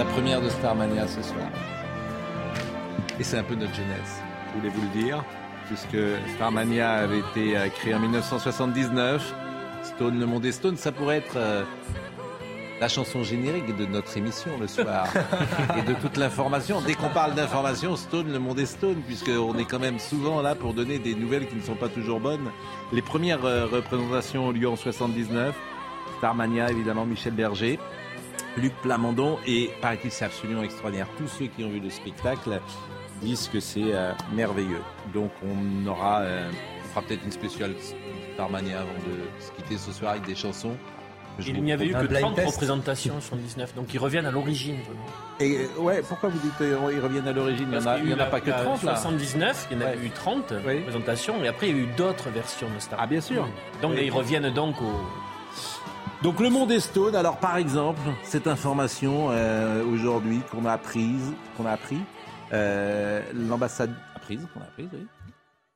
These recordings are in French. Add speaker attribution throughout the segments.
Speaker 1: la première de Starmania ce soir. Et c'est un peu notre jeunesse, je voulais vous le dire, puisque Starmania avait été euh, créé en 1979. Stone, le monde est Stone, ça pourrait être euh, la chanson générique de notre émission le soir. et de toute l'information. Dès qu'on parle d'information, Stone, le monde est Stone, puisqu'on est quand même souvent là pour donner des nouvelles qui ne sont pas toujours bonnes. Les premières euh, représentations ont lieu en 79. Starmania, évidemment, Michel Berger. Luc Plamondon et paraît-il c'est absolument extraordinaire. Tous ceux qui ont vu le spectacle disent que c'est euh, merveilleux. Donc on aura, euh, on fera peut-être une spéciale Starmania avant de se quitter ce soir avec des chansons. que je
Speaker 2: Il n'y avait eu que 30 représentations sur 19, donc ils reviennent à l'origine.
Speaker 1: Et euh, ouais, pourquoi vous dites qu'ils reviennent à l'origine? Il n'y en a,
Speaker 2: qu'il
Speaker 1: il y en a pas
Speaker 2: la-
Speaker 1: que
Speaker 2: la
Speaker 1: 30 là.
Speaker 2: 79, il y en a
Speaker 1: Ouais.
Speaker 2: eu 30
Speaker 1: Oui.
Speaker 2: représentations, et après il y a eu d'autres versions de Star.
Speaker 1: Ah bien sûr.
Speaker 2: Donc
Speaker 1: Oui.
Speaker 2: ils reviennent donc au.
Speaker 1: Donc le monde est stone. Alors par exemple, cette information euh, aujourd'hui qu'on a apprise, qu'on a appris, euh, l'ambassade apprise, qu'on a apprise, oui.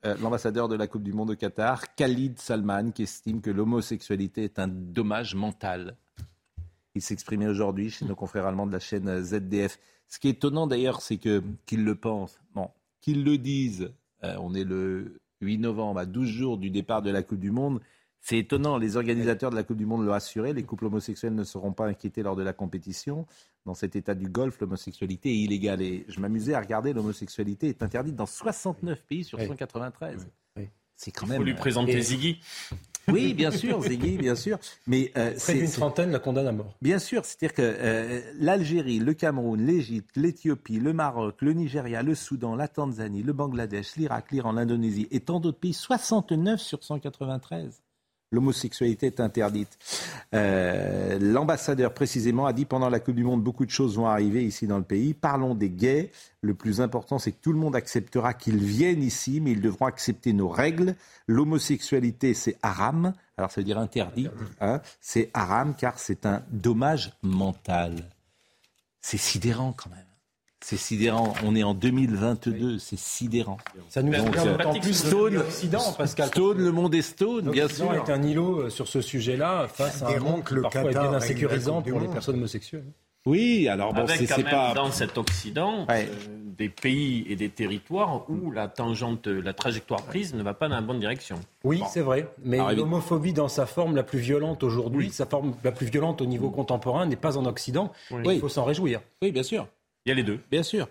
Speaker 1: Euh, L'ambassadeur de la Coupe du Monde au Qatar, Khalid Salman, qui estime que l'homosexualité est un dommage mental. Il s'exprimait aujourd'hui chez nos confrères allemands de la chaîne ZDF. Ce qui est étonnant d'ailleurs, c'est que qu'ils le pensent, bon, qu'ils le disent. on est le 8 novembre, à 12 jours du départ de la Coupe du Monde. C'est étonnant, les organisateurs de la Coupe du Monde l'ont assuré, les couples homosexuels ne seront pas inquiétés lors de la compétition. Dans cet état du Golfe, l'homosexualité est illégale. Et je m'amusais à regarder, l'homosexualité est interdite dans 69 pays sur
Speaker 3: Oui.
Speaker 1: 193.
Speaker 3: Oui.
Speaker 1: C'est quand
Speaker 2: Il
Speaker 1: même...
Speaker 2: faut lui présenter
Speaker 3: Et-
Speaker 2: Ziggy.
Speaker 1: Oui, bien sûr, Ziggy, bien sûr. Mais euh,
Speaker 3: Près d'une trentaine la condamne à mort.
Speaker 1: Bien sûr, c'est-à-dire que euh, l'Algérie, le Cameroun, l'Égypte, l'Éthiopie, le Maroc, le Nigeria, le Soudan, la Tanzanie, le Bangladesh, l'Irak, l'Iran, l'Indonésie et tant d'autres pays, 69 sur 193. L'homosexualité est interdite. Euh, L'ambassadeur précisément a dit pendant la Coupe du Monde, beaucoup de choses vont arriver ici dans le pays. Parlons des gays. Le plus important, c'est que tout le monde acceptera qu'ils viennent ici, mais ils devront accepter nos règles. L'homosexualité, c'est haram. Alors, ça veut dire interdit. hein. C'est haram car c'est un dommage mental. C'est sidérant quand même. C'est sidérant. On est en 2022. C'est sidérant.
Speaker 3: Ça nous
Speaker 1: Donc, euh,
Speaker 3: d'autant plus
Speaker 1: Stone-
Speaker 3: de l'Occident, Pascal.
Speaker 1: Stone, le monde est stone, bien sûr.
Speaker 3: est un îlot euh, sur ce sujet-là face à un monde qui
Speaker 4: le
Speaker 3: parfois est bien insécurisant pour les personnes homosexuelles.
Speaker 1: Oui, alors bon,
Speaker 2: Avec
Speaker 1: c'est
Speaker 2: quand
Speaker 1: c'est
Speaker 2: même
Speaker 1: pas.
Speaker 2: dans cet Occident
Speaker 1: Ouais.
Speaker 2: euh, des pays et des territoires où la tangente, la trajectoire prise ne va pas dans la bonne direction.
Speaker 3: Oui,
Speaker 2: Bon.
Speaker 3: c'est vrai. Mais
Speaker 1: Alors,
Speaker 3: l'homophobie dans sa forme la plus violente aujourd'hui, sa forme la plus violente au niveau contemporain, n'est pas en Occident.
Speaker 2: Oui.
Speaker 3: Et Il faut s'en réjouir.
Speaker 1: Oui, bien sûr,
Speaker 2: Il y a les deux.
Speaker 1: bien sûr.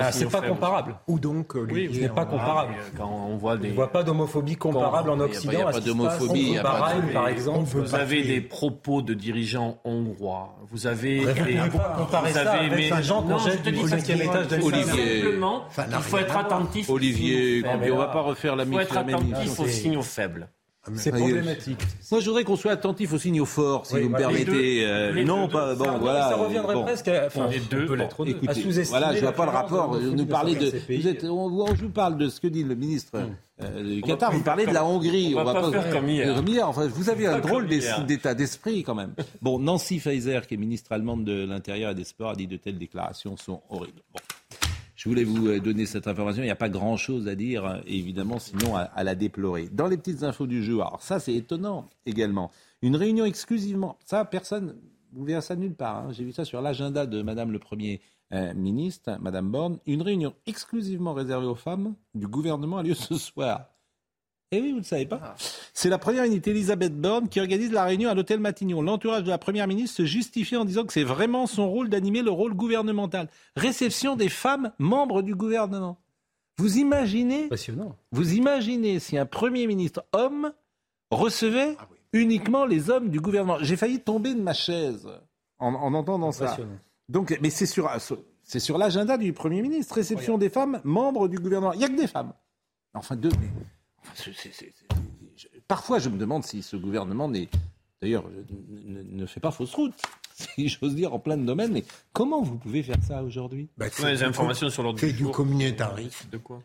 Speaker 3: Ah, c'est pas comparable.
Speaker 4: Ou donc, euh,
Speaker 2: Oui,
Speaker 4: Olivier,
Speaker 3: ce n'est pas
Speaker 4: en-
Speaker 3: comparable.
Speaker 2: Quand on voit des,
Speaker 3: ne voit pas d'homophobie comparable en Occident.
Speaker 1: il y a
Speaker 3: à
Speaker 1: pas d'homophobie,
Speaker 3: par exemple.
Speaker 2: Vous avez des propos de dirigeants hongrois. Vous avez. Vous
Speaker 3: ça
Speaker 2: avez-
Speaker 3: avec gens qu'on
Speaker 2: non, je
Speaker 3: jette
Speaker 2: te
Speaker 3: du
Speaker 2: dis
Speaker 3: cinquième étage
Speaker 1: Olivier.
Speaker 2: Il faut être attentif. aux
Speaker 1: Olivier,
Speaker 2: signaux faibles.
Speaker 1: on va pas refaire la
Speaker 2: Il faut être attentif aux
Speaker 3: c'est-
Speaker 2: signaux faibles.
Speaker 3: C'est
Speaker 1: Ah, il-
Speaker 3: problématique.
Speaker 1: Moi, je voudrais qu'on soit attentif aux signaux forts, si
Speaker 3: Oui,
Speaker 1: vous me
Speaker 3: bah,
Speaker 1: permettez.
Speaker 2: deux.
Speaker 1: Euh, non,
Speaker 2: deux.
Speaker 1: pas bon,
Speaker 3: Ça-
Speaker 1: voilà.
Speaker 3: ça reviendrait
Speaker 1: bon.
Speaker 3: presque à, enfin,
Speaker 2: Les deux,
Speaker 3: on
Speaker 2: bon.
Speaker 1: Écoutez,
Speaker 3: à sous-estimer
Speaker 1: voilà, je vois pas le rapport. nous
Speaker 3: dans
Speaker 1: de. Vous êtes, on, on- je vous parle de ce que dit le ministre euh, du Qatar. Vous parlez de la Hongrie.
Speaker 2: on va pas faire comme hier.
Speaker 1: Enfin, vous avez un drôle d'état d'esprit quand même. Bon, Nancy Faeser, qui est ministre allemande de l'Intérieur et des Sports, a dit de telles déclarations sont horribles. Bon. Je voulais vous euh, donner cette information. Il n'y a pas grand-chose à dire, euh, évidemment, sinon à, la déplorer. Dans les petites infos du jour, alors ça c'est étonnant également. Une réunion exclusivement, ça personne, vous verrez ça nulle part. hein. J'ai vu ça sur l'agenda de Madame le Premier euh, ministre, Madame Borne. Une réunion exclusivement réservée aux femmes du gouvernement a lieu ce soir. Eh oui, vous ne savez pas. C'est la première unité Elisabeth Borne qui organise la réunion à l'hôtel Matignon. L'entourage de la première ministre se justifie en disant que c'est vraiment son rôle d'animer le rôle gouvernemental. Réception des femmes membres du gouvernement. Vous imaginez, vous imaginez si un premier ministre homme recevait uniquement les hommes du gouvernement. J'ai failli tomber de ma chaise en, en entendant ça. Donc, mais c'est sur, C'est sur l'agenda du Premier ministre, réception des femmes membres du gouvernement. Il n'y a que des femmes. Enfin, deux. mais- c'est- c'est- c'est- c'est- Parfois, je me demande si ce gouvernement n'est. D'ailleurs, ne, fait pas fausse route, si j'ose dire, en plein de domaines. Mais comment vous pouvez faire ça aujourd'hui?
Speaker 4: Bah,
Speaker 2: Ouais, les
Speaker 4: du
Speaker 2: informations sur l'ordre
Speaker 4: C'est
Speaker 2: du
Speaker 4: du
Speaker 2: jour.
Speaker 4: communautarisme.
Speaker 2: De quoi?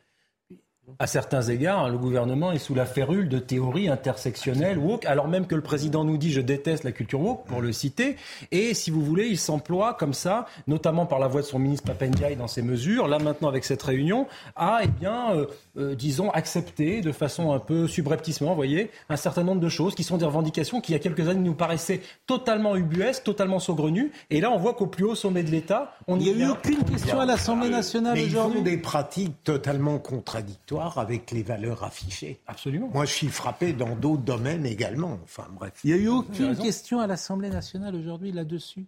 Speaker 3: À certains égards, le gouvernement est sous la férule de théories intersectionnelles woke, alors même que le président nous dit je déteste la culture woke, pour le citer. Et si vous voulez, il s'emploie comme ça, notamment par la voix de son ministre Papendiaï dans ses mesures, là maintenant avec cette réunion, à, eh bien, euh, euh, disons, accepter de façon un peu subrepticement, vous voyez, un certain nombre de choses qui sont des revendications qui, il y a quelques années, nous paraissaient totalement ubuesques, totalement saugrenues. Et là, on voit qu'au plus haut sommet de l'État, on
Speaker 1: Il n'y a eu aucune question à l'Assemblée nationale
Speaker 4: Mais ils ont
Speaker 1: aujourd'hui.
Speaker 4: des pratiques totalement contradictoires avec les valeurs affichées.
Speaker 3: Absolument.
Speaker 4: Moi, je suis frappé dans d'autres domaines également. Enfin, bref.
Speaker 1: Il n'y a eu aucune
Speaker 3: avez raison.
Speaker 1: question à l'Assemblée nationale aujourd'hui là-dessus?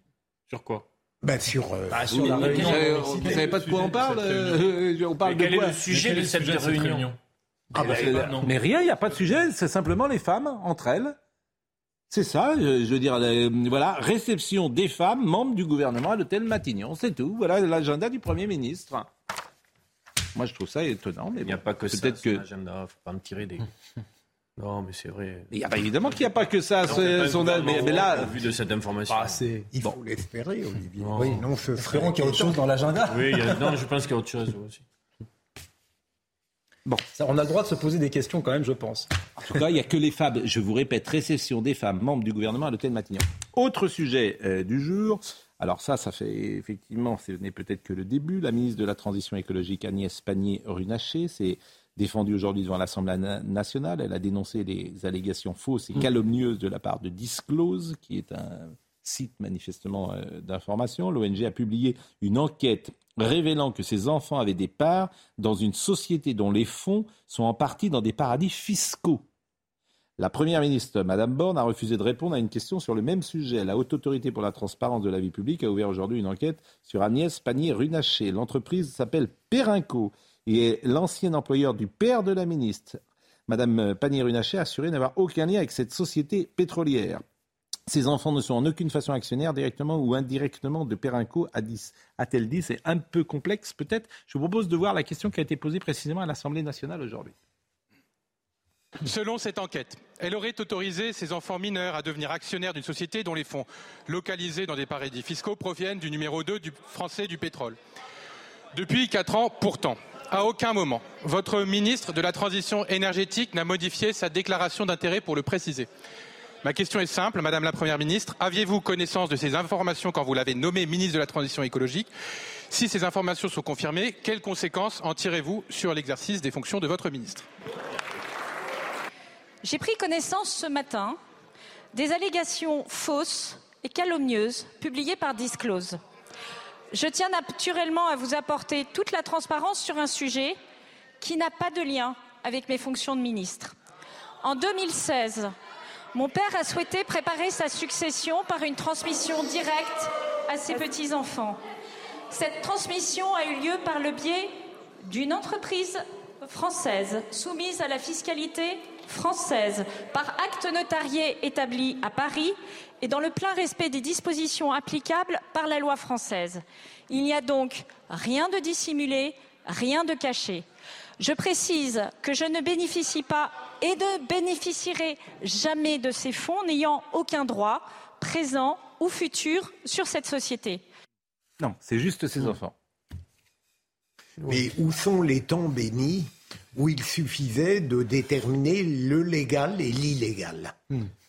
Speaker 2: Sur quoi?
Speaker 4: Ben, sur, euh,
Speaker 3: Ah, sur
Speaker 1: Oui,
Speaker 3: la réunion.
Speaker 1: vous
Speaker 3: mixité.
Speaker 1: savez pas de quoi on parle euh, On parle
Speaker 2: Mais quel
Speaker 1: de
Speaker 2: est
Speaker 1: quoi
Speaker 2: le sujet de cette réunion?
Speaker 4: Ah, ben,
Speaker 1: Mais- Mais rien, il n'y a pas de sujet, c'est simplement les femmes entre elles. C'est ça, je, je veux dire, euh, voilà, réception des femmes membres du gouvernement à l'hôtel Matignon, c'est tout. Voilà l'agenda du Premier ministre. Moi, je trouve ça étonnant, mais
Speaker 2: Il n'y a
Speaker 1: bon,
Speaker 2: pas que ça.
Speaker 1: peut-être que.
Speaker 2: l'agenda, faut pas me tirer des. non, mais c'est vrai.
Speaker 1: Il y a pas évidemment qu'il n'y a pas que ça.
Speaker 2: Non, pas
Speaker 1: son- mais, mais là,
Speaker 2: au vu de cette information.
Speaker 3: Ah, c'est...
Speaker 4: il faut l'espérer, Olivier.
Speaker 2: Non.
Speaker 4: Oui, non, ce
Speaker 3: Espérons qu'il y a autre chose dans l'agenda.
Speaker 2: Oui, il y a- non, je pense qu'il y a autre chose aussi.
Speaker 3: Ça, on a le droit de se poser des questions quand même, je pense.
Speaker 1: En tout cas, il n'y a que les femmes, je vous répète, réception des femmes membres du gouvernement à l'hôtel Matignon. Autre sujet euh, du jour. Alors ça, ça fait effectivement, ce n'est peut-être que le début. La ministre de la Transition écologique Agnès Pannier-Runacher s'est défendue aujourd'hui devant l'Assemblée na- nationale. Elle a dénoncé les allégations fausses et calomnieuses de la part de Disclose, qui est un site manifestement euh, d'information. L'ONG a publié une enquête révélant que ces enfants avaient des parts dans une société dont les fonds sont en partie dans des paradis fiscaux. La Première ministre, Madame Borne, a refusé de répondre à une question sur le même sujet. La Haute Autorité pour la Transparence de la vie publique a ouvert aujourd'hui une enquête sur Agnès Pannier-Runacher. L'entreprise s'appelle Perrinco et est l'ancien employeur du père de la ministre. Madame Pannier-Runacher a assuré n'avoir aucun lien avec cette société pétrolière. Ces enfants ne sont en aucune façon actionnaires directement ou indirectement de Perrinco, a-t-elle dit. C'est un peu complexe peut-être. Je vous propose de voir la question qui a été posée précisément à l'Assemblée nationale aujourd'hui.
Speaker 5: Selon cette enquête, elle aurait autorisé ses enfants mineurs à devenir actionnaires d'une société dont les fonds localisés dans des paradis fiscaux proviennent du numéro 2 du français du pétrole. Depuis quatre ans, pourtant, à aucun moment, votre ministre de la Transition énergétique n'a modifié sa déclaration d'intérêt pour le préciser. Ma question est simple, Madame la Première ministre. Aviez-vous connaissance de ces informations quand vous l'avez nommé ministre de la Transition écologique? Si ces informations sont confirmées, quelles conséquences en tirez-vous sur l'exercice des fonctions de votre ministre?
Speaker 6: J'ai pris connaissance ce matin des allégations fausses et calomnieuses publiées par Disclose. Je tiens naturellement à vous apporter toute la transparence sur un sujet qui n'a pas de lien avec mes fonctions de ministre. En 2016, mon père a souhaité préparer sa succession par une transmission directe à ses petits-enfants. Cette transmission a eu lieu par le biais d'une entreprise française soumise à la fiscalité française par acte notarié établi à Paris et dans le plein respect des dispositions applicables par la loi française. Il n'y a donc rien de dissimulé, rien de caché. Je précise que je ne bénéficie pas et ne bénéficierai jamais de ces fonds n'ayant aucun droit, présent ou futur, sur cette société.
Speaker 1: Non, c'est juste ses enfants.
Speaker 4: Mais où sont les temps bénis où il suffisait de déterminer le légal et l'illégal?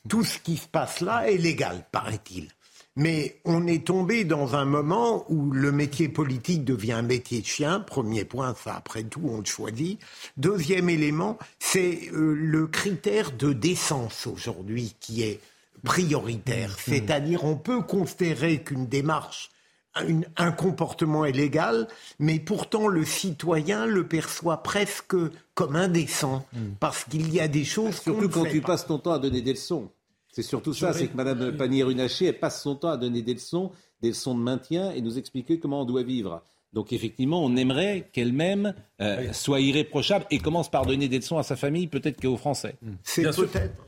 Speaker 4: Tout ce qui se passe là est légal, paraît-il. Mais on est tombé dans un moment où le métier politique devient un métier de chien. Premier point, ça après tout, on le choisit. Deuxième élément, c'est euh, le critère de décence aujourd'hui qui est prioritaire. C'est-à-dire, on peut considérer qu'une démarche une- un comportement est légal, mais pourtant le citoyen le perçoit presque comme indécent, parce qu'il y a des choses
Speaker 1: Surtout quand
Speaker 4: fait
Speaker 1: tu
Speaker 4: pas.
Speaker 1: passes ton temps à donner des leçons. C'est surtout ça, c'est que Mme Pannier-Runacher, elle passe son temps à donner des leçons, des leçons de maintien et nous expliquer comment on doit vivre. Donc effectivement, on aimerait qu'elle-même euh, soit irréprochable et commence par donner des leçons à sa famille, peut-être qu'aux Français.
Speaker 4: C'est
Speaker 7: Bien sûr.
Speaker 4: peut-être.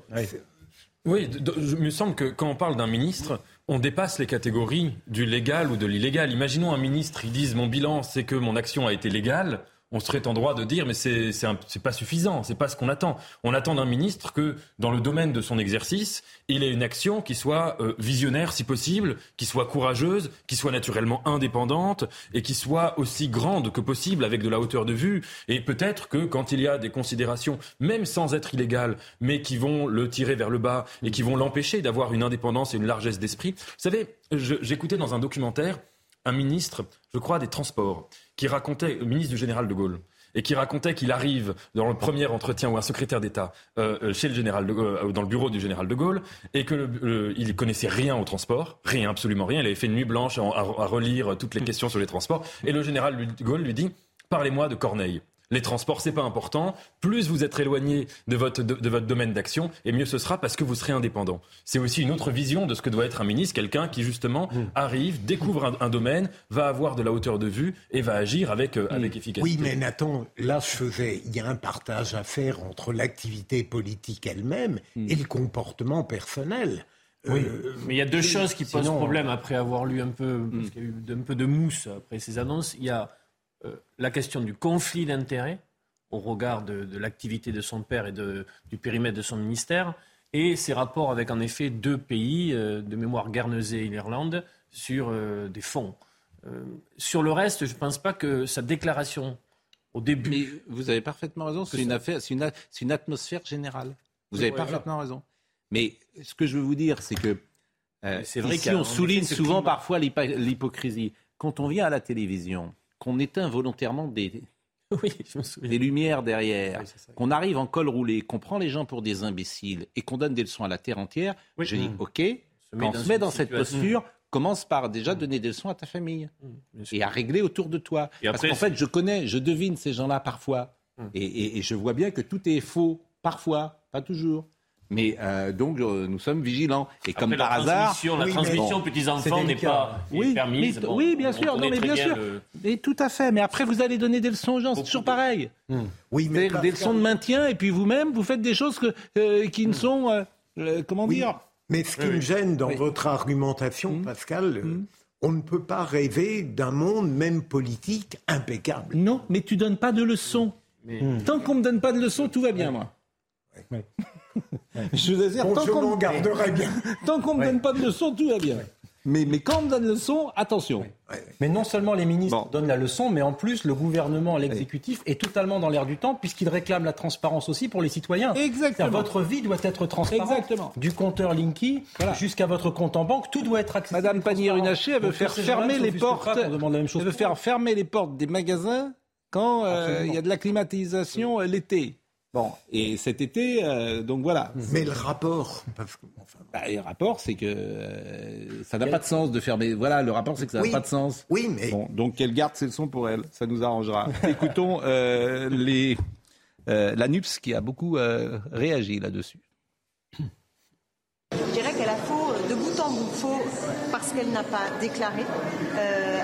Speaker 7: Oui, de- de- je- il me semble que quand on parle d'un ministre, on dépasse les catégories du légal ou de l'illégal. Imaginons un ministre, il dise mon bilan, c'est que mon action a été légale on serait en droit de dire mais c'est c'est pas suffisant, c'est pas ce qu'on attend. On attend d'un ministre que dans le domaine de son exercice, il ait une action qui soit euh, visionnaire si possible, qui soit courageuse, qui soit naturellement indépendante et qui soit aussi grande que possible avec de la hauteur de vue et peut-être que quand il y a des considérations même sans être illégales mais qui vont le tirer vers le bas et qui vont l'empêcher d'avoir une indépendance et une largesse d'esprit. Vous savez, j'écoutais dans un documentaire un ministre, je crois, des Transports, qui racontait, le ministre du général de Gaulle, et qui racontait qu'il arrive dans le premier entretien ou un secrétaire d'État euh, euh, chez le général de euh, dans le bureau du général de Gaulle, et que le, il connaissait rien au transport, rien, absolument rien. Il avait fait une nuit blanche à, à relire toutes les questions sur les transports, et le général de Gaulle lui dit Parlez-moi de Corneille. Les transports, c'est pas important. Plus vous êtes éloigné de votre, de, votre domaine d'action, et mieux ce sera parce que vous serez indépendant. C'est aussi une autre vision de ce que doit être un ministre, quelqu'un qui justement mm. arrive, découvre un, domaine, va avoir de la hauteur de vue et va agir avec, euh, avec mm. efficacité.
Speaker 4: Oui, mais Nathan, là, je faisais, il y a un partage à faire entre l'activité politique elle-même mm. et le comportement personnel.
Speaker 2: Oui, euh, mais il y a deux choses qui posent problème après avoir lu un peu, parce qu'il y a eu un peu de mousse après ces annonces. Il y a euh, la question du conflit d'intérêts au regard de, l'activité de son père et du périmètre de son ministère, et ses rapports avec en effet deux pays, euh, de mémoire Guernesey et l'Irlande, sur euh, des fonds. sur le reste, je ne pense pas que sa déclaration au début. Mais
Speaker 1: vous avez parfaitement raison, c'est une, affaire, c'est une, atmosphère générale. Vous avez parfaitement raison. Mais ce que je veux vous dire, c'est que c'est vrai qu'on souligne souvent parfois l'hypocrisie. Quand on vient à la télévision, qu'on éteint volontairement des, des lumières derrière, qu'on arrive en col roulé, qu'on prend les gens pour des imbéciles et qu'on donne des leçons à la terre entière, je dis, mmh. OK, quand on se met dans cette posture, commence par déjà mmh. donner des leçons à ta famille mmh, et à régler autour de toi. Parce qu'en fait, je connais, je devine ces gens-là parfois. et, je vois bien que tout est faux, parfois, pas toujours. Mais euh, donc euh, nous sommes vigilants et comme par hasard,
Speaker 2: la transmission petits enfants n'est pas
Speaker 1: oui,
Speaker 2: permise.
Speaker 1: oui, bien sûr, non mais bien sûr, et tout à fait. Mais après vous allez donner des leçons aux gens, c'est toujours pareil. Hmm. Oui, mais des, leçons de maintien et puis vous-même vous faites des choses que, euh, qui ne hmm. sont comment dire.
Speaker 4: Mais ce qui me gêne dans votre argumentation, hmm. Pascal. On ne peut pas rêver d'un monde, même politique, impeccable.
Speaker 1: Non, mais tu donnes pas de leçons. Tant qu'on me donne pas de leçons, tout va bien, moi. Je vous assure, tant qu'on
Speaker 4: garderait bien.
Speaker 1: Tant qu'on ne me donne pas de leçon, tout va bien. Mais, mais, quand on me donne leçon, attention.
Speaker 3: Mais non seulement les ministres donnent la leçon, mais en plus le gouvernement, l'exécutif est totalement dans l'air du temps puisqu'il réclame la transparence aussi pour les citoyens.
Speaker 1: Exactement.
Speaker 3: Votre vie doit être transparente.
Speaker 1: Exactement.
Speaker 3: Du compteur Linky jusqu'à votre compte en banque, tout doit être accessible.
Speaker 1: Madame Pannier-Runacher, elle veut faire fermer les portes. elle veut faire fermer les portes des magasins quand euh, il y a de la climatisation euh, l'été. Bon, et cet été, euh, donc voilà.
Speaker 4: Mais le rapport
Speaker 1: bah, Le rapport, c'est que euh, ça n'a pas de sens de fermer. Voilà, le rapport, c'est que ça n'a pas de sens.
Speaker 4: Oui, mais.
Speaker 1: Bon, donc qu'elle garde ses leçons pour elle, ça nous arrangera. Écoutons euh, les, la NUPS qui a beaucoup réagi là-dessus.
Speaker 8: Je dirais qu'elle a faux de bout en bout, faux parce qu'elle n'a pas déclaré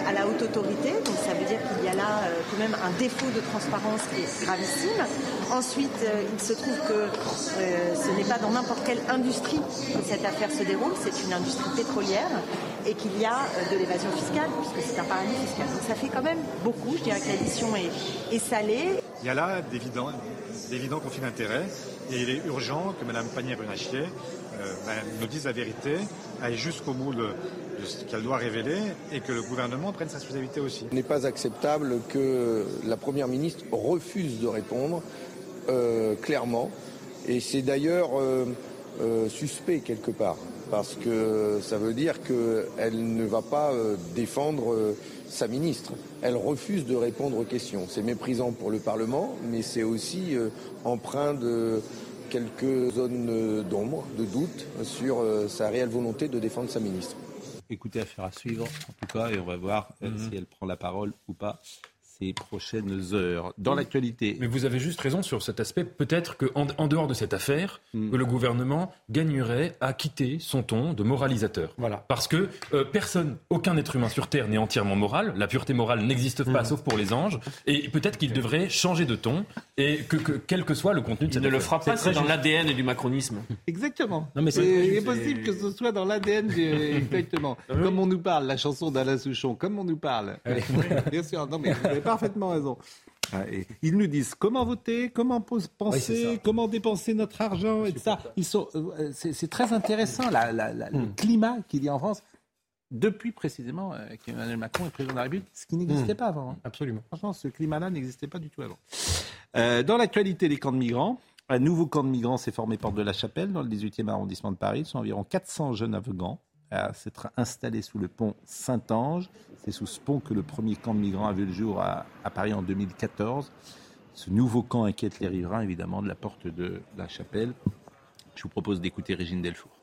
Speaker 8: à la haute autorité, donc ça veut dire qu'il y a là quand même un défaut de transparence qui est gravissime. Ensuite, euh, il se trouve que euh, ce n'est pas dans n'importe quelle industrie que cette affaire se déroule, c'est une industrie pétrolière et qu'il y a euh, de l'évasion fiscale, puisque c'est un paradis fiscal. Donc ça fait quand même beaucoup, je dirais que l'addition est, est salée.
Speaker 9: Il y a là d'évidents conflits d'intérêts et il est urgent que Mme Pannier-Runachier ben, nous dise la vérité, aille jusqu'au bout de, ce qu'elle doit révéler et que le gouvernement prenne sa responsabilité aussi.
Speaker 10: Il n'est pas acceptable que la Première ministre refuse de répondre euh, clairement. Et c'est d'ailleurs euh, euh, suspect quelque part, parce que ça veut dire qu'elle ne va pas défendre sa ministre. Elle refuse de répondre aux questions. C'est méprisant pour le Parlement, mais c'est aussi empreint de quelques zones d'ombre, de doute sur sa réelle volonté de défendre sa ministre.
Speaker 1: Écoutez, affaire à suivre, en tout cas, et on va voir si elle prend la parole ou pas ces prochaines heures. Dans l'actualité.
Speaker 7: Mais vous avez juste raison sur cet aspect. Peut-être qu'en en dehors de cette affaire,
Speaker 1: Hmm.
Speaker 7: que le gouvernement gagnerait à quitter son ton de moralisateur.
Speaker 3: Voilà.
Speaker 7: Parce que euh, personne, aucun être humain sur Terre n'est entièrement moral. La pureté morale n'existe
Speaker 3: Hmm.
Speaker 7: pas, sauf pour les anges. Et peut-être qu'il devrait changer de ton, et que, que- quel que soit le contenu de
Speaker 2: Il
Speaker 7: cette
Speaker 2: ne le
Speaker 7: affaire.
Speaker 2: fera pas, c'est dans l'ADN du macronisme.
Speaker 1: Exactement.
Speaker 3: Non, mais c'est-
Speaker 1: il est possible que ce soit dans l'ADN du- exactement. Comme on nous parle, la chanson d'Alain Souchon, comme on nous parle. Bien sûr, non mais vous avez parfaitement raison. Ah, et Ils nous disent comment voter, comment penser, comment dépenser notre argent et tout ça. Ils sont, euh, c'est, très intéressant la- la- la- le climat qu'il y a en France depuis précisément euh, qu'Emmanuel Macron est président de la République, ce qui n'existait pas avant. hein.
Speaker 3: Absolument.
Speaker 1: Franchement, ce climat-là n'existait pas du tout avant. Euh, dans l'actualité, les camps de migrants. Un nouveau camp de migrants s'est formé porte de la Chapelle, dans le 18e arrondissement de Paris. Ce sont environ 400 jeunes Afghans à s'être installés sous le pont Saint-Ange. C'est sous ce pont que le premier camp de migrants a vu le jour à, à Paris en 2014. Ce nouveau camp inquiète les riverains, évidemment, de la porte de la Chapelle. Je vous propose d'écouter Régine Delfour.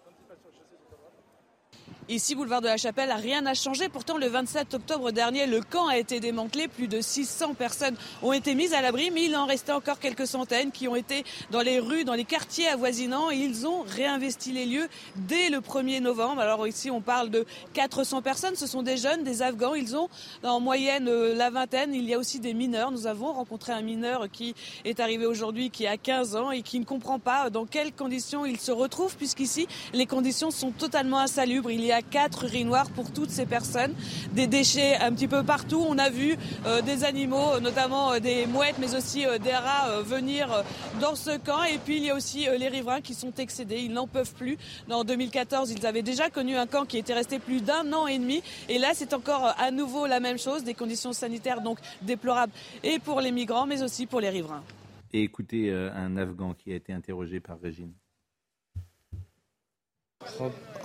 Speaker 11: Ici, boulevard de la Chapelle, rien n'a changé. Pourtant, le 27 octobre dernier, le camp a été démantelé. Plus de 600 personnes ont été mises à l'abri, mais il en restait encore quelques centaines qui ont été dans les rues, dans les quartiers avoisinants. Ils ont réinvesti les lieux dès le 1er novembre. Alors ici, on parle de 400 personnes. Ce sont des jeunes, des Afghans. Ils ont en moyenne euh, la vingtaine. Il y a aussi des mineurs. Nous avons rencontré un mineur qui est arrivé aujourd'hui, qui a 15 ans et qui ne comprend pas dans quelles conditions il se retrouve, puisqu'ici, les conditions sont totalement insalubres. Il y a quatre urinoirs pour toutes ces personnes, des déchets un petit peu partout. On a vu euh, des animaux, euh, notamment euh, des mouettes, mais aussi des rats venir dans ce camp. Et puis il y a aussi les riverains qui sont excédés, ils n'en peuvent plus. En 2014, ils avaient déjà connu un camp qui était resté plus d'un an et demi. Et là, c'est encore à nouveau la même chose, des conditions sanitaires donc déplorables et pour les migrants, mais aussi pour les riverains.
Speaker 1: Et écoutez un Afghan qui a été interrogé par Régine.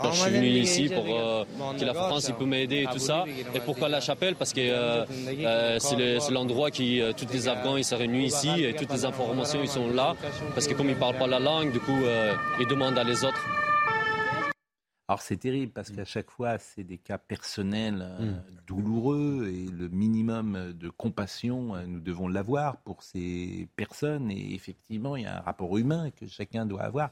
Speaker 12: Je suis venu ici pour euh, que la France il peut m'aider et tout ça. Et pourquoi la chapelle Parce que euh, euh, c'est le- l'endroit qui euh, tous les Afghans ils se réunissent ici et toutes les informations ils sont là. Parce que comme ils parlent pas la langue, du coup euh, ils demandent à les autres.
Speaker 1: Alors c'est terrible parce qu'à chaque fois, c'est des cas personnels euh, douloureux et le minimum de compassion, euh, nous devons l'avoir pour ces personnes. Et effectivement, il y a un rapport humain que chacun doit avoir.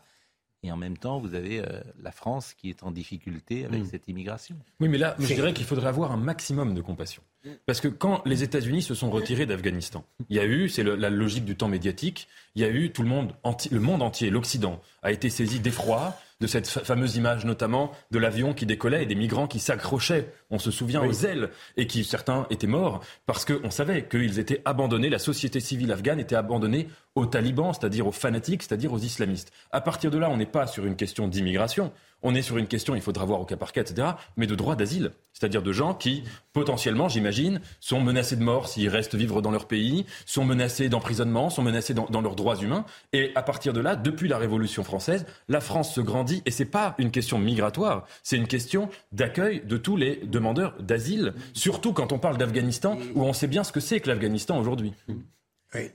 Speaker 1: Et en même temps, vous avez euh, la France qui est en difficulté avec
Speaker 7: Mm.
Speaker 1: cette immigration.
Speaker 7: Oui, mais là, je dirais qu'il faudrait avoir un maximum de compassion. Parce que quand les États-Unis se sont retirés d'Afghanistan, il y a eu, c'est la logique du temps médiatique, il y a eu tout le monde, enti- le monde entier, l'Occident, a été saisi d'effroi de cette fa- fameuse image notamment de l'avion qui décollait et des migrants qui s'accrochaient, on se souvient, aux ailes, et qui certains étaient morts parce qu'on savait qu'ils étaient abandonnés, la société civile afghane était abandonnée aux talibans, c'est-à-dire aux fanatiques, c'est-à-dire aux islamistes. À partir de là, on n'est pas sur une question d'immigration, on est sur une question, il faudra voir au cas par cas, etc., mais de droit d'asile. C'est-à-dire de gens qui, potentiellement, j'imagine, sont menacés de mort s'ils restent vivre dans leur pays, sont menacés d'emprisonnement, sont menacés dans, dans leurs droits humains. Et à partir de là, depuis la Révolution française, la France se grandit. Et c'est pas une question migratoire, c'est une question d'accueil de tous les demandeurs d'asile. Surtout quand on parle d'Afghanistan, où on sait bien ce que c'est que l'Afghanistan aujourd'hui.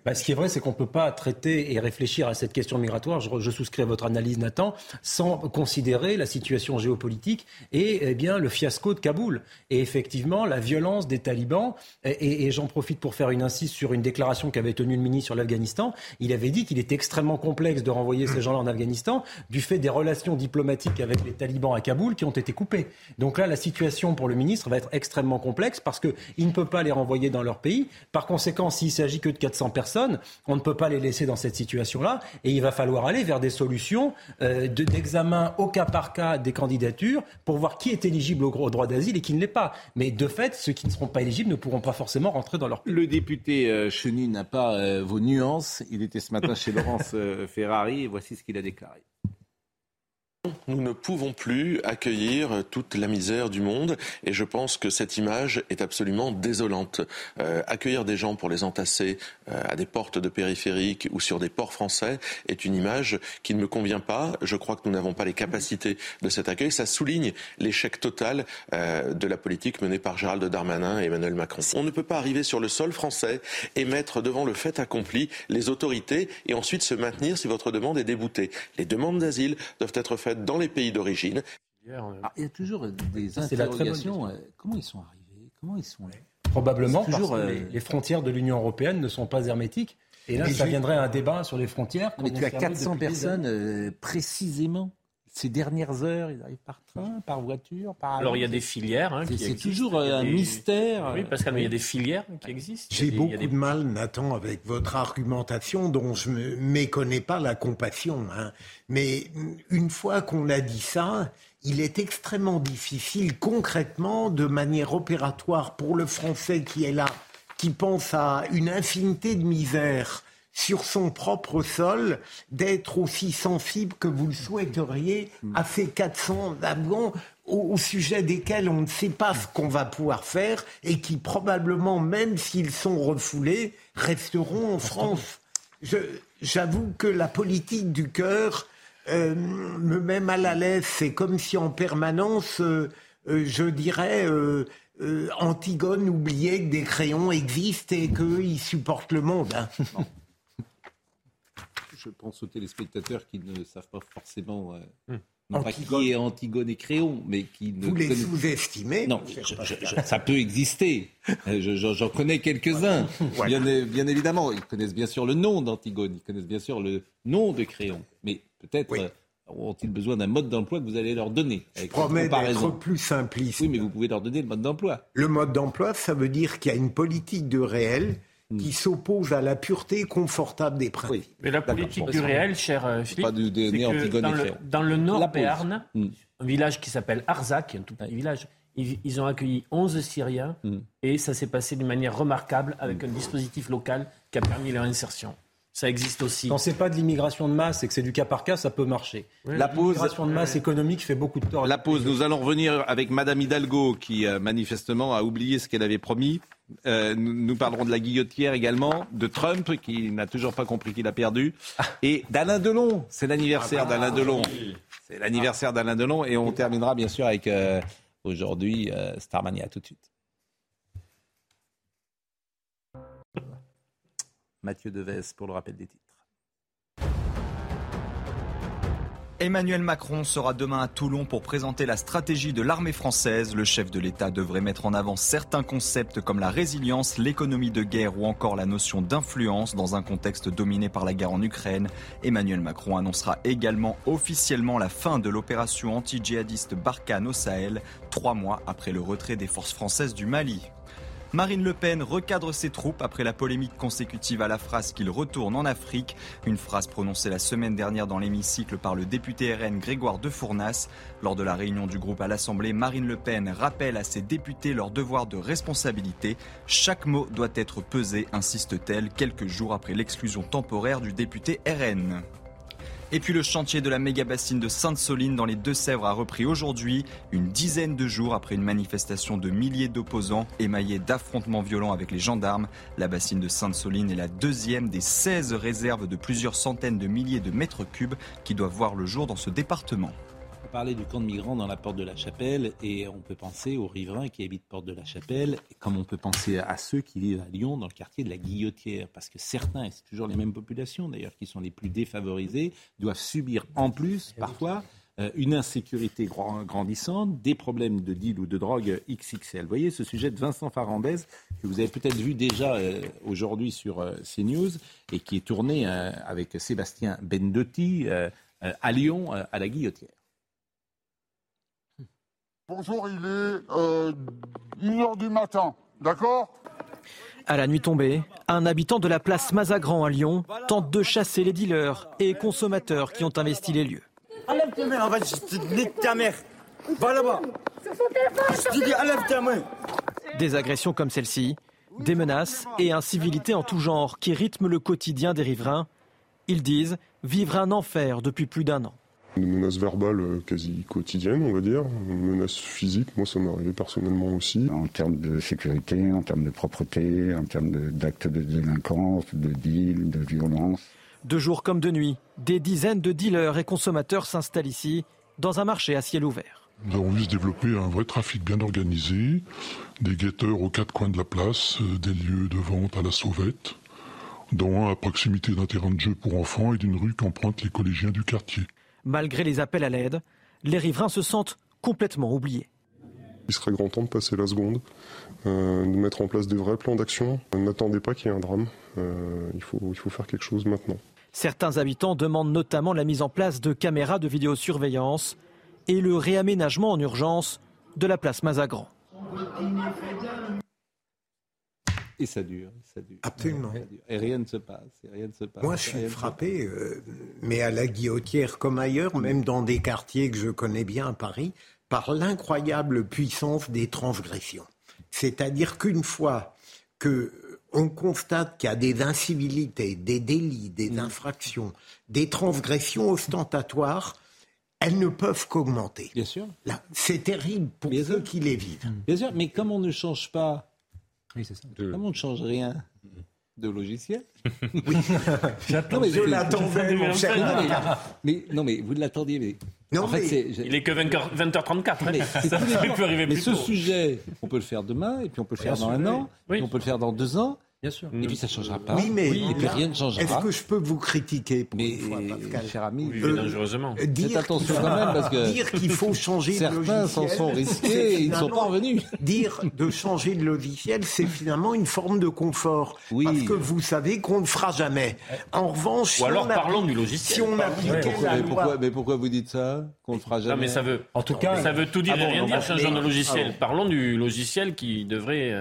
Speaker 3: Bah, ce qui est vrai, c'est qu'on ne peut pas traiter et réfléchir à cette question migratoire, je, souscris à votre analyse Nathan, sans considérer la situation géopolitique et eh bien, le fiasco de Kaboul. Et effectivement, la violence des talibans, et j'en profite pour faire une insiste sur une déclaration qu'avait tenue le ministre sur l'Afghanistan, il avait dit qu'il était extrêmement complexe de renvoyer ces gens-là en Afghanistan du fait des relations diplomatiques avec les talibans à Kaboul qui ont été coupées. Donc là, la situation pour le ministre va être extrêmement complexe parce qu'il ne peut pas les renvoyer dans leur pays. Par conséquent, s'il s'agit que de 400 personnes, on ne peut pas les laisser dans cette situation-là et il va falloir aller vers des solutions euh, de- d'examen au cas par cas des candidatures pour voir qui est éligible au, au droit d'asile et qui ne l'est pas. Mais de fait, ceux qui ne seront pas éligibles ne pourront pas forcément rentrer dans leur pays.
Speaker 1: Le député euh, Chenu n'a pas euh, vos nuances. Il était ce matin chez Laurence euh, Ferrari et voici ce qu'il a déclaré.
Speaker 13: Nous ne pouvons plus accueillir toute la misère du monde et je pense que cette image est absolument désolante. Euh, accueillir des gens pour les entasser euh, à des portes de périphériques ou sur des ports français est une image qui ne me convient pas. Je crois que nous n'avons pas les capacités de cet accueil. Ça souligne l'échec total euh, de la politique menée par Gérald Darmanin et Emmanuel Macron. On ne peut pas arriver sur le sol français et mettre devant le fait accompli les autorités et ensuite se maintenir si votre demande est déboutée. Les demandes d'asile doivent être faites dans les pays d'origine.
Speaker 1: Ah, il y a toujours des
Speaker 3: bonne
Speaker 1: interrogations. euh, comment ils sont arrivés Comment ils sont là
Speaker 3: Probablement parce que les frontières de l'Union européenne ne sont pas hermétiques. Et là, ça viendrait à un débat sur les frontières.
Speaker 1: Mais tu as 400 personnes précisément ces dernières heures, ils arrivent par train, par voiture, par
Speaker 2: Alors il y a des filières. Hein,
Speaker 1: c'est toujours un mystère.
Speaker 2: Oui, parce qu'il y a des filières qui existent.
Speaker 4: J'ai beaucoup de mal, Nathan, avec votre argumentation dont je ne méconnais pas la compassion. Hein. Mais une fois qu'on a dit ça, il est extrêmement difficile concrètement, de manière opératoire, pour le Français qui est là, qui pense à une infinité de misères sur son propre sol, d'être aussi sensible que vous le souhaiteriez à ces 400 Afghans au, sujet desquels on ne sait pas ce qu'on va pouvoir faire et qui probablement, même s'ils sont refoulés, resteront en France. J'avoue que la politique du cœur euh, me met mal à l'aise. C'est comme si en permanence, euh, euh, je dirais, Antigone oubliait que des crayons existent et qu'ils supportent le monde. Hein.
Speaker 1: Je pense aux téléspectateurs qui ne savent pas forcément. Euh, hum. Non pas qui est Antigone et Créon, mais qui ne.
Speaker 4: Vous les sous-estimez
Speaker 1: Non, ça peut exister. Euh, j'en connais quelques-uns. Bien, bien, évidemment, ils connaissent bien sûr le nom d'Antigone, ils connaissent bien sûr le nom de Créon. Mais peut-être euh, ont-ils besoin d'un mode d'emploi que vous allez leur donner
Speaker 4: Je promets d'être plus simpliste.
Speaker 1: Oui, mais vous pouvez leur donner le mode d'emploi.
Speaker 4: Le mode d'emploi, ça veut dire qu'il y a une politique de réel Hmm. Qui s'oppose à la pureté confortable des principes.
Speaker 2: Mais la politique du réel, cher euh, Philippe, pas du que dans, le, dans le nord Béarn, hmm. un village qui s'appelle Arzak, un tout petit village, ils, ont accueilli 11 Syriens hmm. et ça s'est passé d'une manière remarquable avec un dispositif local qui a permis leur insertion. Ça existe aussi.
Speaker 3: Quand c'est pas de l'immigration de masse et que c'est du cas par cas, ça peut marcher. la pause, l'immigration de masse économique fait beaucoup de tort.
Speaker 1: La pause. Nous allons revenir avec Madame Hidalgo qui euh, manifestement a oublié ce qu'elle avait promis. Euh, nous parlerons de la guillotière également, de Trump qui n'a toujours pas compris qu'il a perdu, et d'Alain Delon. C'est l'anniversaire ah bah, d'Alain Delon. C'est l'anniversaire d'Alain Delon et on terminera bien sûr avec euh, aujourd'hui Starmania. tout de suite. Mathieu Deves pour le rappel des titres.
Speaker 14: Emmanuel Macron sera demain à Toulon pour présenter la stratégie de l'armée française. Le chef de l'État devrait mettre en avant certains concepts comme la résilience, l'économie de guerre ou encore la notion d'influence dans un contexte dominé par la guerre en Ukraine. Emmanuel Macron annoncera également officiellement la fin de l'opération anti-djihadiste Barkhane au Sahel, trois mois après le retrait des forces françaises du Mali. Marine Le Pen recadre ses troupes après la polémique consécutive à la phrase qu'il retourne en Afrique, une phrase prononcée la semaine dernière dans l'hémicycle par le député RN Grégoire de Fournas. Lors de la réunion du groupe à l'Assemblée, Marine Le Pen rappelle à ses députés leur devoir de responsabilité. Chaque mot doit être pesé, insiste-t-elle, quelques jours après l'exclusion temporaire du député RN. Et puis le chantier de la méga bassine de Sainte-Soline dans les Deux-Sèvres a repris aujourd'hui, une dizaine de jours après une manifestation de milliers d'opposants émaillés d'affrontements violents avec les gendarmes. La bassine de Sainte-Soline est la deuxième des 16 réserves de plusieurs centaines de milliers de mètres cubes qui doivent voir le jour dans ce département
Speaker 1: parler du camp de migrants dans la porte de la Chapelle et on peut penser aux riverains qui habitent porte de la Chapelle, comme on peut penser à ceux qui vivent à Lyon dans le quartier de la Guillotière, parce que certains, et c'est toujours les mêmes populations d'ailleurs, qui sont les plus défavorisés, doivent subir en plus parfois euh, une insécurité grandissante, des problèmes de deal ou de drogue XXL. Vous voyez ce sujet de Vincent Farandez, que vous avez peut-être vu déjà euh, aujourd'hui sur euh, CNews, et qui est tourné avec Sébastien Bendotti à Lyon, à la Guillotière.
Speaker 15: Bonjour, il est euh, 1h du matin, d'accord?
Speaker 16: À la nuit tombée, un habitant de la place Mazagran à Lyon tente de chasser les dealers et consommateurs qui ont investi les lieux.
Speaker 17: Enlève tes mains, va te ta mère. Va là-bas. Je dis, enlève ta main.
Speaker 16: Des agressions comme celle-ci, des menaces et incivilité en tout genre qui rythment le quotidien des riverains. Ils disent vivre un enfer depuis plus d'un an.
Speaker 18: Une menace verbale euh, quasi quotidienne, on va dire. Une menace physique, moi ça m'est arrivé personnellement aussi.
Speaker 19: En termes de sécurité, en termes de propreté, en termes d'actes de, délinquance, de deal, de violence.
Speaker 16: De jour comme de nuit, des dizaines de dealers et consommateurs s'installent ici, dans un marché à ciel ouvert.
Speaker 18: Nous avons vu se développer un vrai trafic bien organisé, des guetteurs aux quatre coins de la place, euh, des lieux de vente à la sauvette, dont un à proximité d'un terrain de jeu pour enfants et d'une rue qu'empruntent les collégiens du quartier.
Speaker 16: Malgré les appels à l'aide, les riverains se sentent complètement oubliés.
Speaker 20: Il serait grand temps de passer la seconde, euh, de mettre en place des vrais plans d'action. N'attendez pas qu'il y ait un drame. Euh, il, faut, il faut faire quelque chose maintenant.
Speaker 16: Certains habitants demandent notamment la mise en place de caméras de vidéosurveillance et le réaménagement en urgence de la place Mazagran.
Speaker 1: Et ça dure, ça dure.
Speaker 4: Absolument.
Speaker 1: Et rien ne se passe. Rien ne se passe
Speaker 4: Moi, je suis frappé, euh, mais à la guillotière comme ailleurs, même dans des quartiers que je connais bien à Paris, par l'incroyable puissance des transgressions. C'est-à-dire qu'une fois que on constate qu'il y a des incivilités, des délits, des
Speaker 1: Mm.
Speaker 4: infractions, des transgressions ostentatoires, elles ne peuvent qu'augmenter.
Speaker 1: Bien sûr.
Speaker 4: C'est terrible pour ceux qui les vivent.
Speaker 1: Bien sûr, mais comme on ne change pas,
Speaker 3: de...
Speaker 1: comme on ne change rien de logiciel.
Speaker 4: J'attends. Je l'attendais, mon cher.
Speaker 1: Non, mais, mais- non, mais vous l'attendiez, mais.
Speaker 4: Non,
Speaker 1: en fait,
Speaker 4: mais-
Speaker 1: c'est-
Speaker 2: Il est que 20h, 20h34.
Speaker 1: Non, mais c'est jours.
Speaker 2: peut arriver
Speaker 1: Mais
Speaker 2: plus
Speaker 1: ce
Speaker 2: tôt.
Speaker 1: sujet, on peut le faire demain, et puis on peut le faire dans un
Speaker 2: oui.
Speaker 1: an,
Speaker 2: Oui.
Speaker 1: et on peut le faire dans deux ans.
Speaker 3: Bien sûr.
Speaker 1: Et puis ça ne changera pas.
Speaker 4: Oui, mais
Speaker 1: et puis
Speaker 4: là,
Speaker 1: rien ne changera.
Speaker 4: Est-ce que je peux vous critiquer pour
Speaker 1: Mais,
Speaker 4: une fois, Pascal
Speaker 1: cher ami,
Speaker 2: Oui,
Speaker 4: Euh,
Speaker 2: dangereusement.
Speaker 4: euh, dire
Speaker 1: Faites attention
Speaker 4: qu'il
Speaker 1: quand même, parce que
Speaker 4: dire qu'il faut changer de
Speaker 1: certains
Speaker 4: logiciel,
Speaker 1: s'en sont risqués
Speaker 4: c'est
Speaker 1: et ils ne sont pas
Speaker 4: finalement-
Speaker 1: revenus.
Speaker 4: Dire de changer de logiciel, c'est finalement une forme de confort, parce que vous savez qu'on ne fera jamais. En revanche, si
Speaker 2: Ou alors
Speaker 4: on applique-
Speaker 2: parlons du logiciel.
Speaker 4: Si on appliquait
Speaker 1: Pourquoi-
Speaker 4: la
Speaker 1: mais,
Speaker 4: loi-
Speaker 1: pourquoi, mais pourquoi vous dites ça Qu'on ne le fera jamais
Speaker 2: Non, mais ça veut,
Speaker 3: En tout cas,
Speaker 2: ça veut tout dire
Speaker 1: Ah bon,
Speaker 2: rien dire,
Speaker 1: mais-
Speaker 2: changeons de logiciel.
Speaker 1: Ah.
Speaker 2: Parlons du logiciel qui devrait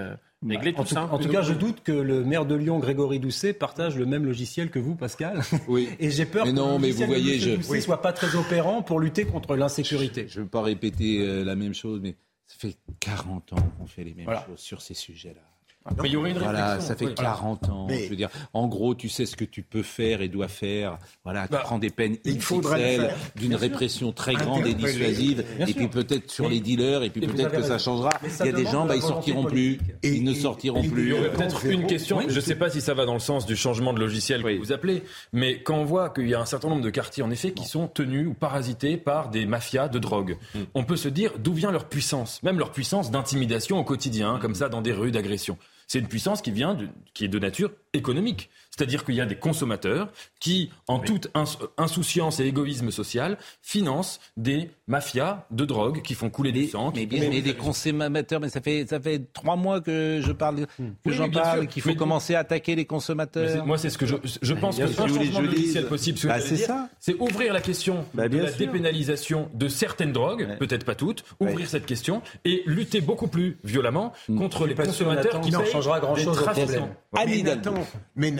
Speaker 2: régler
Speaker 3: En
Speaker 2: tout
Speaker 3: tout,
Speaker 2: ça.
Speaker 3: en tout cas, je doute que le maire de Lyon, Grégory Doucet, partage le même logiciel que vous, Pascal.
Speaker 1: Oui.
Speaker 3: Et j'ai peur
Speaker 1: Mais
Speaker 3: que
Speaker 1: non,
Speaker 3: le
Speaker 1: mais vous
Speaker 3: de
Speaker 1: voyez, je-
Speaker 3: Doucet
Speaker 1: oui.
Speaker 3: soit pas très opérant pour lutter contre l'insécurité.
Speaker 1: Je ne veux pas répéter euh, la même chose, mais ça fait 40 ans qu'on fait les mêmes
Speaker 3: Voilà.
Speaker 1: choses sur ces sujets-là.
Speaker 3: Mais il y aurait une
Speaker 1: Voilà, ça fait
Speaker 3: oui.
Speaker 1: 40 ans.
Speaker 4: Mais-
Speaker 1: Je veux dire, en gros, tu sais ce que tu peux faire et dois faire. Voilà, tu
Speaker 3: Bah,
Speaker 1: prends des peines
Speaker 4: il faudrait le
Speaker 1: XXL, d'une répression très grande et dissuasive, et puis peut-être sur
Speaker 3: Mais-
Speaker 1: les dealers, et puis peut-être que ça changera.
Speaker 3: Ça
Speaker 1: Il y a des gens, bah, ils sortiront plus.
Speaker 4: Et-
Speaker 1: ils ne sortiront
Speaker 4: et-
Speaker 1: plus.
Speaker 7: Il y aurait peut-être une question,
Speaker 3: Oui,
Speaker 7: je ne sais pas si ça va dans le sens du changement de logiciel que vous appelez, mais quand on voit qu'il y a un certain nombre de quartiers, en effet, qui sont tenus ou parasités par des mafias de drogue, on peut se dire d'où vient leur puissance, même leur puissance d'intimidation au quotidien, comme ça, dans des rues d'agression. C'est une puissance qui vient, qui est de nature économique. C'est-à-dire qu'il y a des consommateurs qui, en toute ins- insouciance et égoïsme social, financent des mafias de drogue qui font couler du sang.
Speaker 1: Mais
Speaker 7: qui-
Speaker 1: bien, mais des consommateurs, mais ça fait ça fait trois mois que je parle, que
Speaker 7: Oui,
Speaker 1: j'en parle,
Speaker 7: sûr.
Speaker 1: qu'il faut
Speaker 7: Mais-
Speaker 1: commencer à attaquer les
Speaker 7: Mais c'est-
Speaker 1: consommateurs.
Speaker 7: Moi, c'est ce que je, je pense
Speaker 1: bien
Speaker 7: que un changement
Speaker 1: je
Speaker 7: de
Speaker 1: voulais-
Speaker 7: logiciel possible, ce que
Speaker 1: Bah, c'est
Speaker 7: dire,
Speaker 1: ça.
Speaker 7: c'est ouvrir la question
Speaker 1: Bah,
Speaker 7: de la
Speaker 1: sûr.
Speaker 7: dépénalisation de certaines drogues, peut-être pas toutes, ouvrir cette question et lutter beaucoup plus violemment contre les consommateurs qui
Speaker 3: que ça
Speaker 7: payent
Speaker 3: changera grand-chose
Speaker 7: des
Speaker 3: au problème.
Speaker 4: Mais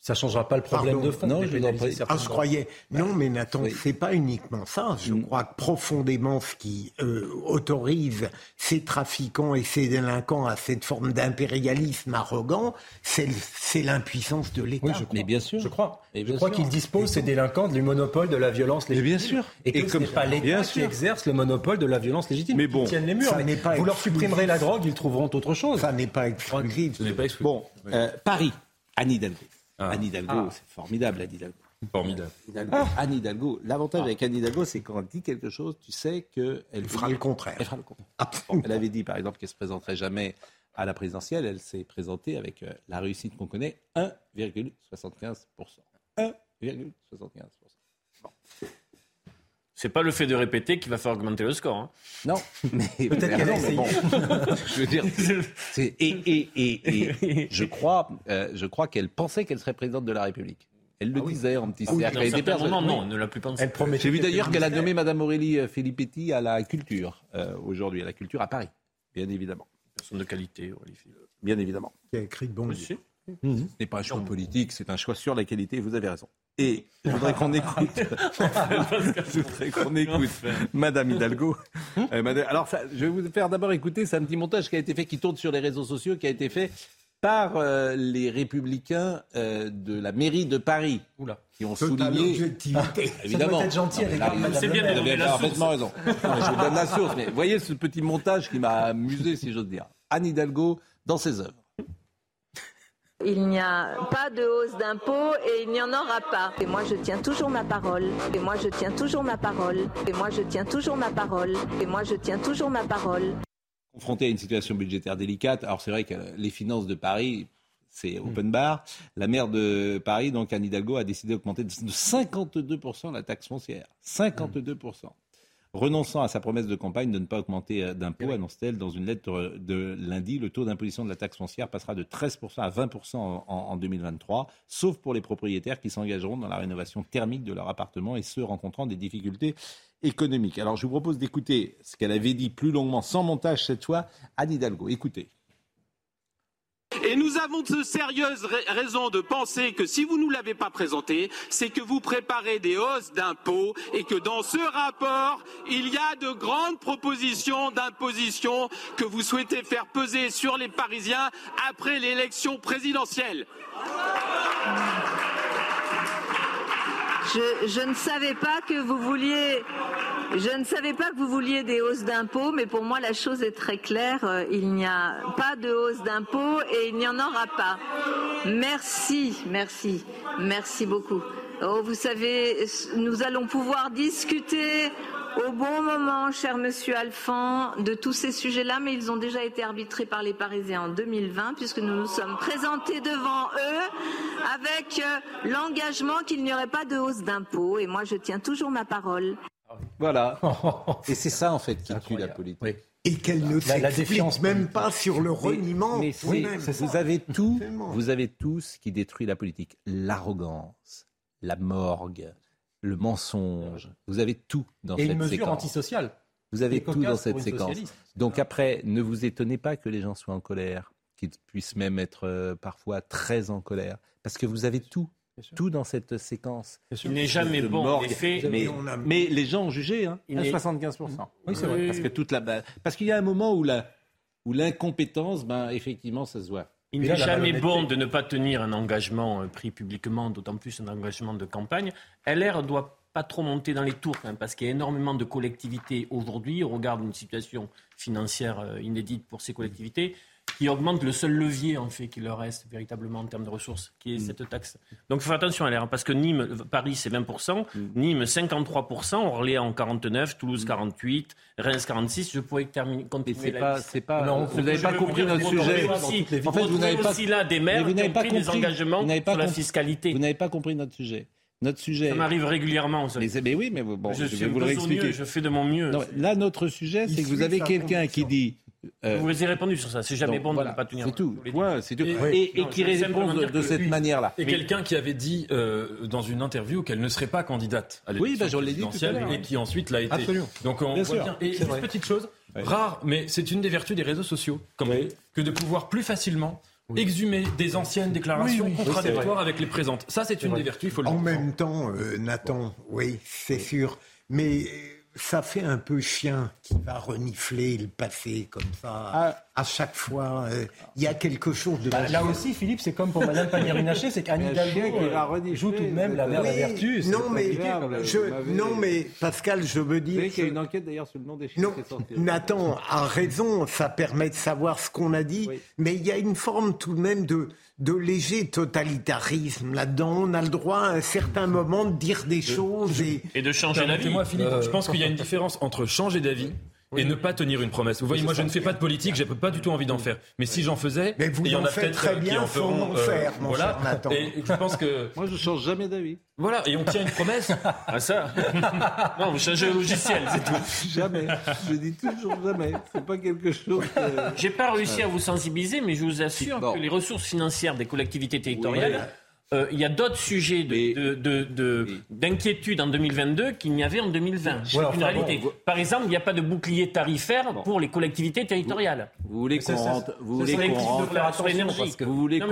Speaker 4: Mais
Speaker 3: Ça changera pas le problème
Speaker 4: Pardon.
Speaker 3: de fond.
Speaker 1: Non,
Speaker 3: de
Speaker 1: je
Speaker 4: Ah, je croyais. Non, mais Nathan,
Speaker 1: Oui.
Speaker 4: c'est pas uniquement ça. Je
Speaker 1: Mm.
Speaker 4: crois que profondément, ce qui euh, autorise ces trafiquants et ces délinquants à cette forme d'impérialisme arrogant, c'est l'impuissance de l'État.
Speaker 3: Oui, je crois.
Speaker 1: Mais bien sûr.
Speaker 3: Je crois.
Speaker 1: Et
Speaker 3: Je crois qu'ils disposent, ces délinquants, du monopole de la violence légitime.
Speaker 1: bien sûr.
Speaker 3: Et que
Speaker 1: Et
Speaker 3: ce
Speaker 1: comme-
Speaker 3: n'est pas l'État qui exerce le monopole de la violence légitime.
Speaker 1: Mais
Speaker 3: Ils
Speaker 1: bon,
Speaker 3: tiennent les murs.
Speaker 4: ça
Speaker 3: mais
Speaker 4: n'est pas
Speaker 3: vous leur supprimerez la drogue, ils trouveront autre chose.
Speaker 4: Ça n'est pas exclusif.
Speaker 7: Ce n'est pas exclu.
Speaker 1: Bon, euh, Paris, Anne Hidalgo.
Speaker 7: Ah.
Speaker 1: Anne Hidalgo,
Speaker 3: Ah.
Speaker 1: c'est formidable, Anne Hidalgo.
Speaker 7: Formidable.
Speaker 1: Hidalgo. Anne Hidalgo. L'avantage avec Anne Hidalgo, c'est quand elle dit quelque chose, tu sais qu'elle
Speaker 4: Elle fera le contraire.
Speaker 1: Elle fera le contraire. Bon, elle avait dit, par exemple, qu'elle se présenterait jamais à la présidentielle. Elle s'est présentée avec euh, la réussite qu'on connaît, 1,75%. 1,75%.
Speaker 2: C'est pas le fait de répéter qui va faire augmenter le score. hein.
Speaker 1: Non, mais
Speaker 3: Peut-être qu'elle a
Speaker 1: non, bon, je veux dire, c'est- et, et, et, et je crois, euh, je crois qu'elle pensait qu'elle serait présidente de la République. Elle le disait en petit
Speaker 2: Ah oui,
Speaker 1: cercle. personnes-
Speaker 2: non,
Speaker 1: oui.
Speaker 2: ne l'a plus pensé.
Speaker 3: Elle promettait
Speaker 1: J'ai vu d'ailleurs qu'elle a nommé Madame Aurélie euh, Filippetti à la culture euh, aujourd'hui, à la culture à Paris, bien évidemment.
Speaker 2: Personne de qualité, Olivier.
Speaker 1: Bien évidemment.
Speaker 4: Qui a écrit de bons livres.
Speaker 2: Aussi.
Speaker 1: Ce n'est pas un choix politique, c'est un choix sur la qualité, vous avez raison. Et je voudrais qu'on écoute, je voudrais qu'on écoute Madame Hidalgo. Euh, madame- alors, ça, je vais vous faire d'abord écouter, c'est un petit montage qui a été fait, qui tourne sur les réseaux sociaux, qui a été fait par euh, les républicains euh, de la mairie de Paris, qui ont souligné...
Speaker 4: objectivité.
Speaker 1: Évidemment.
Speaker 3: doit être gentil de Madame
Speaker 2: C'est bien
Speaker 1: vous avez
Speaker 2: donner la
Speaker 1: parfaitement raison. Non, je vous donne la source. Mais voyez ce petit montage qui m'a amusé, si j'ose dire. Anne Hidalgo dans ses œuvres.
Speaker 21: Il n'y a pas de hausse d'impôts et il n'y en aura pas. Et moi, je tiens toujours ma parole. Et moi, je tiens toujours ma parole. Et moi, je tiens toujours ma parole. Et moi, je tiens toujours ma parole.
Speaker 1: confronté à une situation budgétaire délicate. Alors c'est vrai que les finances de Paris, c'est open bar. La maire de Paris, donc Anne Hidalgo, a décidé d'augmenter de 52% la taxe foncière. 52%. Renonçant à sa promesse de campagne de ne pas augmenter euh, d'impôts, annonce-t-elle dans une lettre de lundi. Le taux d'imposition de la taxe foncière passera de 13% à 20% en, en 2023, sauf pour les propriétaires qui s'engageront dans la rénovation thermique de leur appartement et ceux rencontrant des difficultés économiques. Alors je vous propose d'écouter ce qu'elle avait dit plus longuement, sans montage cette fois, Anne Hidalgo. Écoutez.
Speaker 22: Et nous avons de sérieuses raisons de penser que si vous ne nous l'avez pas présenté, c'est que vous préparez des hausses d'impôts et que dans ce rapport, il y a de grandes propositions d'imposition que vous souhaitez faire peser sur les Parisiens après l'élection présidentielle.
Speaker 21: Je, ne savais pas que vous vouliez. Je ne savais pas que vous vouliez des hausses d'impôts, mais pour moi la chose est très claire. Euh, il n'y a pas de hausse d'impôts et il n'y en aura pas. Merci, merci, merci beaucoup. Oh, vous savez, nous allons pouvoir discuter au bon moment, cher monsieur Alphand, de tous ces sujets-là, mais ils ont déjà été arbitrés par les Parisiens en 2020, puisque nous nous sommes présentés devant eux avec euh, l'engagement qu'il n'y aurait pas de hausse d'impôts. Et moi, je tiens toujours ma parole.
Speaker 1: Voilà. Et c'est ça, en fait, qui tue la politique.
Speaker 4: Et qu'elle ne s'explique même pas sur le reniement.
Speaker 1: Mais, vous avez tout, vous avez tout ce qui détruit la politique. L'arrogance, la morgue, le mensonge. Vous avez tout dans
Speaker 3: Et
Speaker 1: cette
Speaker 3: une mesure
Speaker 1: séquence.
Speaker 3: antisociale.
Speaker 1: Vous avez tout dans cette séquence.
Speaker 3: socialiste.
Speaker 1: Donc après, ne vous étonnez pas que les gens soient en colère, qu'ils puissent même être euh, parfois très en colère, parce que vous avez tout. Tout dans cette séquence.
Speaker 2: Il n'est jamais bon, en effet.
Speaker 1: Mais,
Speaker 2: On a-
Speaker 1: mais les gens ont jugé, hein,
Speaker 2: Il
Speaker 1: à
Speaker 2: n'est-
Speaker 1: 75%.
Speaker 2: Oui, c'est vrai.
Speaker 1: Parce que toute la qu'il y a un moment où la où l'incompétence, ben effectivement, ça se voit.
Speaker 2: Il n'est jamais bon de ne pas tenir un engagement euh, pris publiquement, d'autant plus un engagement de campagne. LR doit pas trop monter dans les tours, hein, parce qu'il y a énormément de collectivités aujourd'hui, au regard d'une situation financière euh, inédite pour ces collectivités, qui augmente le seul levier en fait qui leur reste véritablement en termes de ressources, qui est cette taxe. Donc il faut faire attention à LR, parce que Nîmes, Paris c'est 20%, Nîmes 53%, Orléans 49%, Toulouse 48%, Reims 46%. Je pourrais terminer, continuer
Speaker 1: pas- c'est pas-
Speaker 2: Non,
Speaker 1: vous n'avez pas compris
Speaker 2: dire,
Speaker 1: notre sujet.
Speaker 2: aussi- vous
Speaker 1: villes. En fait, vous n'avez pas-
Speaker 2: aussi là des
Speaker 1: Mais
Speaker 2: maires
Speaker 1: vous
Speaker 2: qui ont
Speaker 1: pas
Speaker 2: pris des
Speaker 1: compris.
Speaker 2: engagements
Speaker 1: Vous n'avez pas
Speaker 2: sur la fiscalité.
Speaker 1: Vous n'avez pas compris notre sujet. Notre sujet.
Speaker 2: Ça m'arrive régulièrement. Ça.
Speaker 1: Mais, mais oui, mais bon,
Speaker 2: je,
Speaker 1: vais vous le.
Speaker 2: Je fais de mon mieux.
Speaker 1: Non, là, notre sujet, c'est que vous avez quelqu'un qui dit. Euh,
Speaker 2: vous avez répondu sur ça. C'est jamais
Speaker 1: donc,
Speaker 2: bon
Speaker 1: voilà,
Speaker 2: de ne pas tenir.
Speaker 1: C'est tout. Ouais, c'est tout.
Speaker 7: Et-
Speaker 1: Et, et
Speaker 2: Non,
Speaker 1: qui répond de, cette
Speaker 2: Oui.
Speaker 1: manière-là.
Speaker 7: Et quelqu'un qui avait dit euh, dans une interview qu'elle ne serait pas candidate à
Speaker 1: Oui,
Speaker 7: l'élection
Speaker 1: bah,
Speaker 7: présidentielle et qui ensuite l'a été.
Speaker 1: Absolument.
Speaker 7: Donc on
Speaker 1: Bien
Speaker 7: voit
Speaker 1: sûr,
Speaker 7: bien. Et
Speaker 1: vrai.
Speaker 7: petite chose, rare, mais c'est une des vertus des réseaux sociaux, comme que de pouvoir plus facilement exhumer des anciennes déclarations
Speaker 4: Oui, oui.
Speaker 7: Contradictoires avec les présentes. Ça, c'est une des vertus, il faut le
Speaker 4: En même temps, euh, Nathan, oui, c'est sûr. Mais euh, ça fait un peu chien qui va renifler le passé comme ça. À chaque fois, euh, il y a quelque chose de...
Speaker 3: Bah, là aussi, Philippe, c'est comme pour Madame Pannier-Runacher, c'est qu'Anne Hidalgo
Speaker 4: chien qui va
Speaker 3: euh, joue tout de même la mère vertu.
Speaker 4: Non mais,
Speaker 3: compliqué.
Speaker 4: je, non, mais Pascal, je veux dire...
Speaker 1: Vous savez qu'il y a une enquête d'ailleurs sur le nom des chiens
Speaker 4: Non,
Speaker 1: qui est sortie.
Speaker 4: Nathan a raison, ça permet de savoir ce qu'on a dit, mais il y a une forme tout de même de, de léger totalitarisme là-dedans. On a le droit à un certain moment de dire des choses et...
Speaker 2: Et de changer d'avis.
Speaker 7: Permettez-moi, Philippe,
Speaker 2: Euh,
Speaker 7: je pense qu'il y a une différence entre changer d'avis et ne pas tenir une promesse. Vous voyez, moi je ne fais pas de politique, j'ai pas du tout envie d'en faire. Mais si j'en faisais,
Speaker 4: Mais vous
Speaker 7: et il y en
Speaker 4: en
Speaker 7: a
Speaker 4: faites
Speaker 7: peut-être
Speaker 4: très
Speaker 7: euh, qui
Speaker 4: bien
Speaker 7: en feront.
Speaker 4: en faire, mon
Speaker 7: voilà.
Speaker 4: cher.
Speaker 7: Et je pense que
Speaker 1: moi je change jamais d'avis.
Speaker 7: Voilà, et on tient une promesse.
Speaker 2: Ah ça Non, vous changez le logiciel, c'est tout.
Speaker 1: Jamais. Je dis toujours jamais. C'est pas quelque chose. que-
Speaker 2: J'ai pas réussi à vous sensibiliser, mais je vous assure que les ressources financières des collectivités territoriales, euh, il y a d'autres sujets de- de- de- de- d'inquiétude en 2022 qu'il n'y avait en 2020. C'est
Speaker 3: Ouais,
Speaker 2: une
Speaker 3: enfin,
Speaker 2: réalité.
Speaker 3: bon,
Speaker 2: Par exemple, il n'y a pas de bouclier tarifaire pour les collectivités territoriales.
Speaker 1: Vous voulez qu'on rentre, vous voulez qu'on rentre, que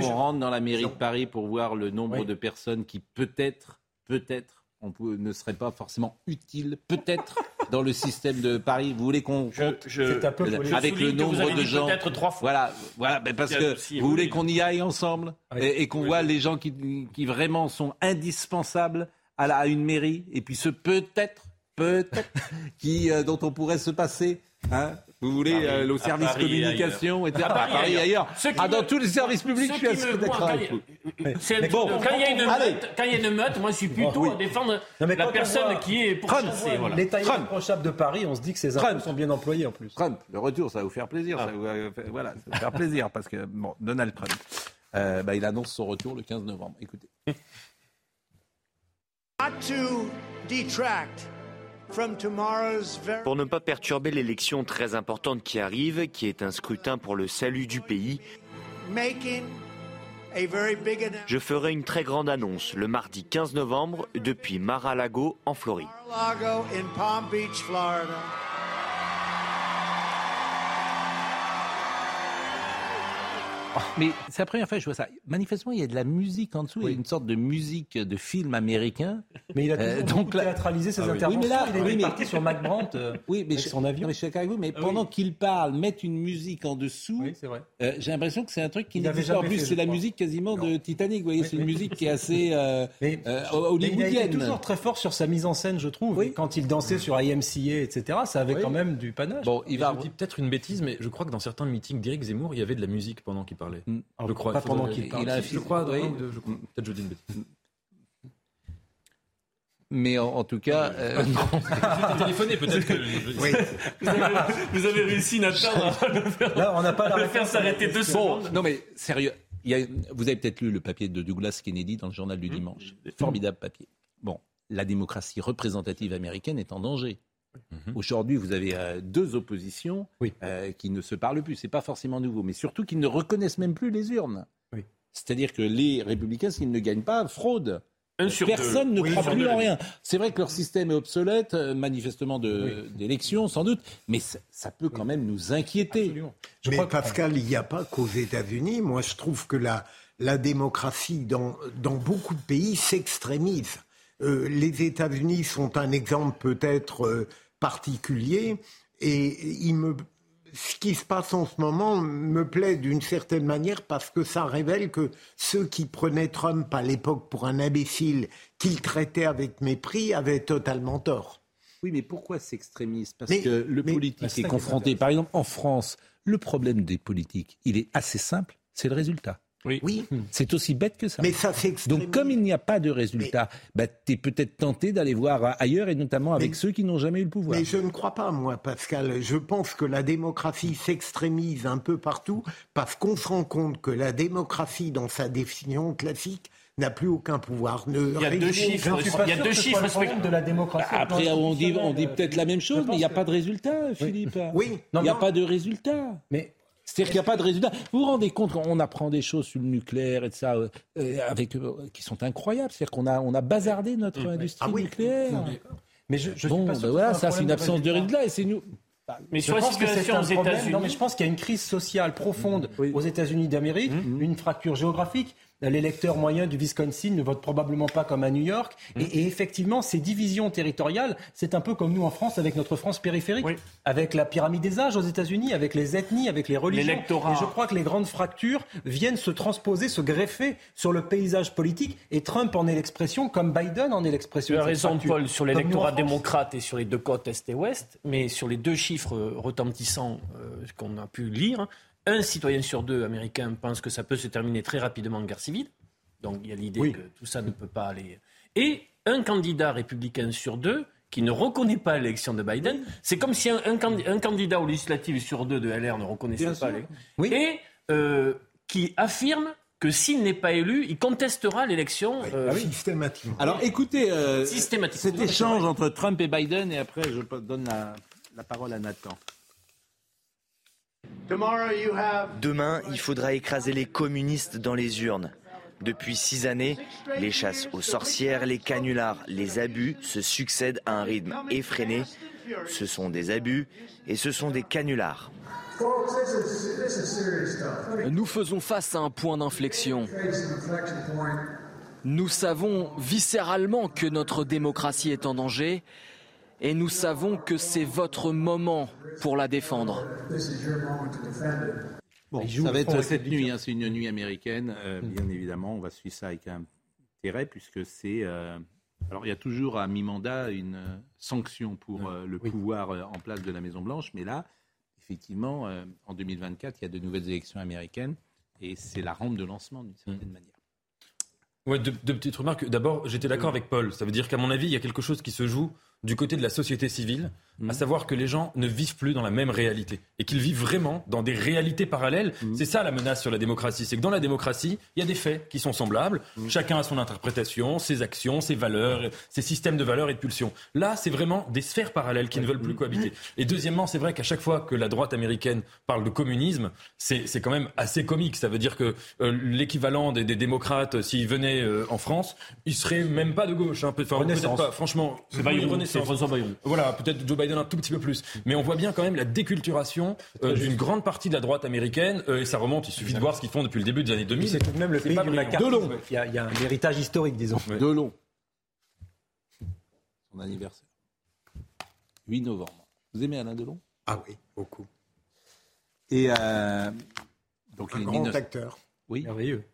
Speaker 2: je-
Speaker 1: dans la mairie de Paris pour voir le nombre de personnes qui peut-être, peut-être, on peut- ne seraient pas forcément utiles, peut-être, dans le système de Paris. Vous voulez qu'on compte
Speaker 2: je- C'est un peu
Speaker 1: avec le
Speaker 2: Je souligne que vous
Speaker 1: nombre
Speaker 2: avez
Speaker 1: de
Speaker 2: dit
Speaker 1: gens
Speaker 2: peut-être trois fois.
Speaker 1: Voilà, voilà, mais parce que
Speaker 2: aussi-
Speaker 1: vous
Speaker 2: oui,
Speaker 1: voulez
Speaker 2: oui.
Speaker 1: qu'on y aille ensemble et, et qu'on voit les gens qui, qui vraiment sont indispensables à, la- à une mairie et puis ceux peut-être, peut-être, qui euh, dont on pourrait se passer. Hein vous voulez euh,
Speaker 2: à
Speaker 1: service
Speaker 2: Paris et
Speaker 1: communication,
Speaker 2: ailleurs.
Speaker 1: etc.
Speaker 2: À Paris
Speaker 1: À Paris
Speaker 2: et
Speaker 1: ailleurs.
Speaker 2: ailleurs. Ceux qui
Speaker 1: Ah, dans
Speaker 2: me-
Speaker 1: tous les services publics,
Speaker 2: Ceux
Speaker 1: je suis
Speaker 2: qui
Speaker 1: assez d'accord avec vous. bon,
Speaker 2: quand il y a une
Speaker 1: allez.
Speaker 2: meute, quand il y a une meute, moi je suis plutôt
Speaker 3: oui.
Speaker 2: à défendre
Speaker 3: Non, mais
Speaker 2: la personne
Speaker 3: voit-
Speaker 2: qui est pour
Speaker 3: Trump,
Speaker 2: chasser. Voilà.
Speaker 3: L'état
Speaker 1: Trump.
Speaker 3: irréprochable de Paris, on se dit que ces impôts sont bien employés en plus.
Speaker 1: Trump, le retour, ça va vous faire plaisir. Ça va vous, euh, voilà, ça va vous faire plaisir parce que bon, Donald Trump, euh, bah, il annonce son retour le 15 novembre. Écoutez.
Speaker 23: Not to detract Pour ne pas perturber l'élection très importante qui arrive, qui est un scrutin pour le salut du pays, je ferai une très grande annonce le mardi 15 novembre depuis Mar-a-Lago en Floride.
Speaker 1: Mais c'est la première fois que je vois ça. Manifestement, il y a de la musique en dessous, il y a une sorte de musique de film américain.
Speaker 3: Mais il a toujours donc, théâtralisé ses interventions. Oui, mais là, il est parti sur Mac Brandt euh,
Speaker 1: oui, mais je, son avion. Mais je suis d'accord avec vous, mais ah pendant qu'il parle, mettre une musique en dessous, euh, j'ai l'impression que c'est un truc qui n'existe pas. En plus, c'est la musique quasiment de Titanic. Vous voyez, c'est une musique qui est assez euh, euh, hollywoodienne.
Speaker 3: il était toujours très fort sur sa mise en scène, je trouve. Quand il dansait sur IMCA, etc., ça avait quand même du panache.
Speaker 7: Bon, il va. peut-être une bêtise, mais je crois que dans certains meetings d'Éric Zemmour, il y avait de la musique pendant qu'il parlait. Mm. Je crois.
Speaker 3: Pas pendant qu'il parle.
Speaker 7: Je crois, peut-être je dis une bêtise.
Speaker 1: Mais en, tout cas, euh,
Speaker 7: non. téléphoné peut-être que. Oui.
Speaker 2: Vous, avez, vous, avez, réussi Nathan à le faire.
Speaker 3: Là, on n'a pas la
Speaker 2: faire s'arrêter deux secondes.
Speaker 1: Non mais sérieux, il y a, vous avez peut-être lu le papier de Douglas Kennedy dans le journal du mmh. dimanche. Formidable papier. Bon, la démocratie représentative américaine est en danger. Mmh. Aujourd'hui, vous avez euh, deux oppositions oui. euh, qui ne se parlent plus. C'est pas forcément nouveau, mais surtout qui ne reconnaissent même plus les urnes. Oui. C'est-à-dire que les républicains, s'ils ne gagnent pas, fraudent. Personne ne croit plus en rien. C'est vrai que leur système est obsolète, euh, manifestement d'élection sans doute, mais ça, peut quand même nous inquiéter.
Speaker 4: mais Pascal, il n'y a pas qu'aux États-Unis. Moi, je trouve que la, la démocratie dans, dans beaucoup de pays s'extrémise. Euh, les États-Unis sont un exemple peut-être euh, particulier, et il me, ce qui se passe en ce moment me plaît d'une certaine manière parce que ça révèle que ceux qui prenaient Trump à l'époque pour un imbécile qu'il traitait avec mépris avaient totalement tort.
Speaker 1: Oui, mais pourquoi s'extrémise Parce que le politique est confronté, par exemple en France, le problème des politiques, il est assez simple, c'est le résultat. Oui. Hmm. C'est aussi bête que ça.
Speaker 4: Mais ça
Speaker 1: Donc, comme il n'y a pas de résultat, bah, tu es peut-être tenté d'aller voir ailleurs et notamment avec ceux qui n'ont jamais eu le pouvoir.
Speaker 4: Mais je ne crois pas, moi, Pascal. Je pense que la démocratie s'extrémise un peu partout parce qu'on se rend compte que la démocratie, dans sa définition classique, n'a plus aucun pouvoir.
Speaker 2: il y a deux chiffres. Il y a deux chiffres
Speaker 3: de la démocratie.
Speaker 1: Bah, après, on dit, on dit peut-être la même chose, mais il n'y a pas de résultat, Philippe.
Speaker 4: Oui.
Speaker 1: Il n'y a pas de résultat. Mais c'est-à-dire qu'il n'y a pas de résultat. Vous vous rendez compte qu'on apprend des choses sur le nucléaire et de ça, euh, euh, avec, euh, qui sont incroyables. C'est-à-dire qu'on a, on a bazardé notre mmh. industrie ah nucléaire.
Speaker 3: Mais je, je bon, ben
Speaker 1: voilà, ça c'est une absence de résultat et c'est nous.
Speaker 2: Mais sur la situation aux États-Unis.
Speaker 3: Non, mais je pense qu'il y a une crise sociale profonde aux États-Unis d'Amérique, mmh. une fracture géographique l'électeur moyen du Wisconsin ne vote probablement pas comme à New York. Mmh. Et, effectivement, ces divisions territoriales, c'est un peu comme nous en France avec notre France périphérique, avec la pyramide des âges aux États-Unis, avec les ethnies, avec les religions. Et je crois que les grandes fractures viennent se transposer, se greffer sur le paysage politique. Et Trump en est l'expression, comme Biden en est l'expression.
Speaker 2: Tu as raison, Paul, sur l'électorat démocrate et sur les deux côtes est et ouest, mais sur les deux chiffres retentissants euh, qu'on a pu lire, un citoyen sur deux américains pense que ça peut se terminer très rapidement en guerre civile. Donc il y a l'idée que tout ça ne peut pas aller. Et un candidat républicain sur deux qui ne reconnaît pas l'élection de Biden, c'est comme si un, candidat aux législatives sur deux de LR ne reconnaissait pas l'élection. Et euh, qui affirme que s'il n'est pas élu, il contestera l'élection
Speaker 4: euh, ah systématiquement.
Speaker 1: Alors écoutez, euh, cet échange entre Trump et Biden, et après je donne la parole à Nathan.
Speaker 23: Demain, il faudra écraser les communistes dans les urnes. Depuis six années, les chasses aux sorcières, les canulars, les abus se succèdent à un rythme effréné. Ce sont des abus et ce sont des canulars.
Speaker 24: Nous faisons face à un point d'inflexion. Nous savons viscéralement que notre démocratie est en danger et nous savons que c'est votre moment pour la défendre.
Speaker 1: Bon, ça va être cette nuit, hein, c'est une nuit américaine, euh, bien évidemment, on va suivre ça avec intérêt puisque c'est... Euh, alors il y a toujours à mi-mandat une euh, sanction pour le pouvoir en place de la Maison-Blanche, mais là, effectivement, en 2024, il y a de nouvelles élections américaines. Et c'est la rampe de lancement d'une certaine manière.
Speaker 7: Ouais, deux, petites remarques. D'abord, j'étais d'accord avec Paul. Ça veut dire qu'à mon avis, il y a quelque chose qui se joue du côté de la société civile, à savoir que les gens ne vivent plus dans la même réalité et qu'ils vivent vraiment dans des réalités parallèles. C'est ça la menace sur la démocratie, c'est que dans la démocratie, il y a des faits qui sont semblables, chacun a son interprétation, ses actions, ses valeurs, ses systèmes de valeurs et de pulsions. Là, c'est vraiment des sphères parallèles qui ne veulent plus cohabiter. Et deuxièmement, c'est vrai qu'à chaque fois que la droite américaine parle de communisme, c'est quand même assez comique. Ça veut dire que euh, l'équivalent des, des, démocrates, s'ils venaient euh, en France, ils seraient même pas de gauche. Hein, être pas, franchement,
Speaker 2: c'est François Bayrou.
Speaker 7: Voilà, peut-être Joe Biden un tout petit peu plus. Mais on voit bien quand même la déculturation euh, d'une grande partie de la droite américaine. et ça remonte, il suffit de voir ce qu'ils font depuis le début des années 2000.
Speaker 3: C'est tout de même le pays du
Speaker 2: De
Speaker 3: Il, il y, a, un héritage historique, disons.
Speaker 1: De long. Son anniversaire. 8 novembre. Vous aimez Alain Delon?
Speaker 4: Ah oui, beaucoup.
Speaker 1: Et euh,
Speaker 4: donc un grand acteur.
Speaker 1: Oui.
Speaker 3: Merveilleux.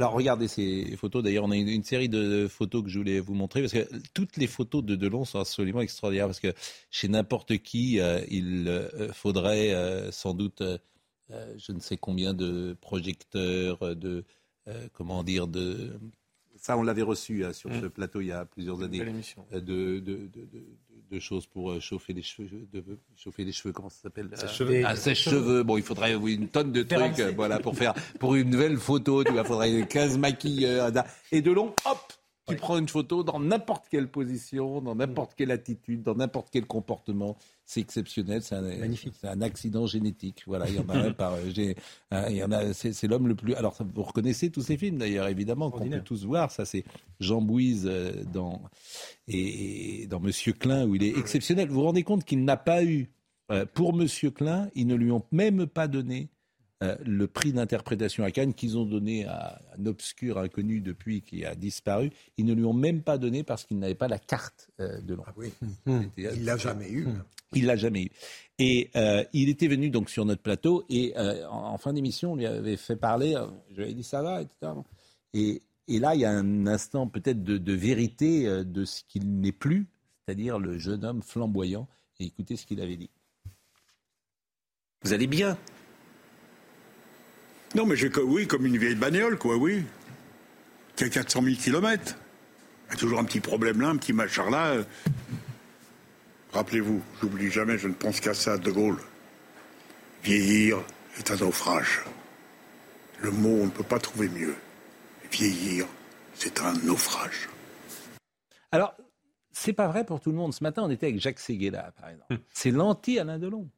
Speaker 1: Alors regardez ces photos. D'ailleurs, on a une, une, série de photos que je voulais vous montrer parce que toutes les photos de Delon sont absolument extraordinaires parce que chez n'importe qui, euh, il euh, faudrait euh, sans doute euh, je ne sais combien de projecteurs, de euh, comment dire, de ça, on l'avait reçu hein, sur ce mm. plateau il y a plusieurs années. De, de, de, de, choses pour chauffer les cheveux, de, chauffer les cheveux, comment ça s'appelle
Speaker 7: Sèche-cheveux.
Speaker 1: Ah, sèche-cheveux. Bon, il faudrait une tonne de trucs, voilà, pour faire, pour une nouvelle photo, tu vois, il faudrait 15 maquilleurs. Et de long, hop, tu prends une photo dans n'importe quelle position, dans n'importe quelle attitude, dans n'importe quel comportement. C'est exceptionnel, c'est un, accident génétique. Voilà, il y en a un par, il y en a, c'est, l'homme le plus. Alors, vous reconnaissez tous ces films d'ailleurs, évidemment, qu'on peut tous voir. Ça, c'est Jean Bouise euh, dans et, dans Monsieur Klein où il est exceptionnel. Vous vous rendez compte qu'il n'a pas eu euh, pour Monsieur Klein, ils ne lui ont même pas donné euh, le prix d'interprétation à Cannes qu'ils ont donné à un obscur inconnu depuis qui a disparu, ils ne lui ont même pas donné parce qu'il n'avait pas la carte euh, de l'an.
Speaker 4: Ah oui. Hum. Il l'a jamais eu. Hum.
Speaker 1: Il l'a jamais eu. Et euh, il était venu donc sur notre plateau et en, fin d'émission, on lui avait fait parler. je lui avais dit ça va, etc. Et, et là, il y a un instant peut-être de, de, vérité de ce qu'il n'est plus, c'est-à-dire le jeune homme flamboyant. Et écoutez ce qu'il avait dit.
Speaker 25: Vous allez bien? Non, mais j'ai oui, comme une vieille bagnole, quoi, oui. Qui a 400 000 kilomètres. Il y a toujours un petit problème là, un petit machin là. Rappelez-vous, j'oublie jamais, je ne pense qu'à ça, De Gaulle. Vieillir est un naufrage. Le mot, on ne peut pas trouver mieux. Vieillir, c'est un naufrage.
Speaker 1: Alors, c'est pas vrai pour tout le monde. Ce matin, on était avec Jacques Séguéla, par exemple. C'est l'anti-Alain Delon.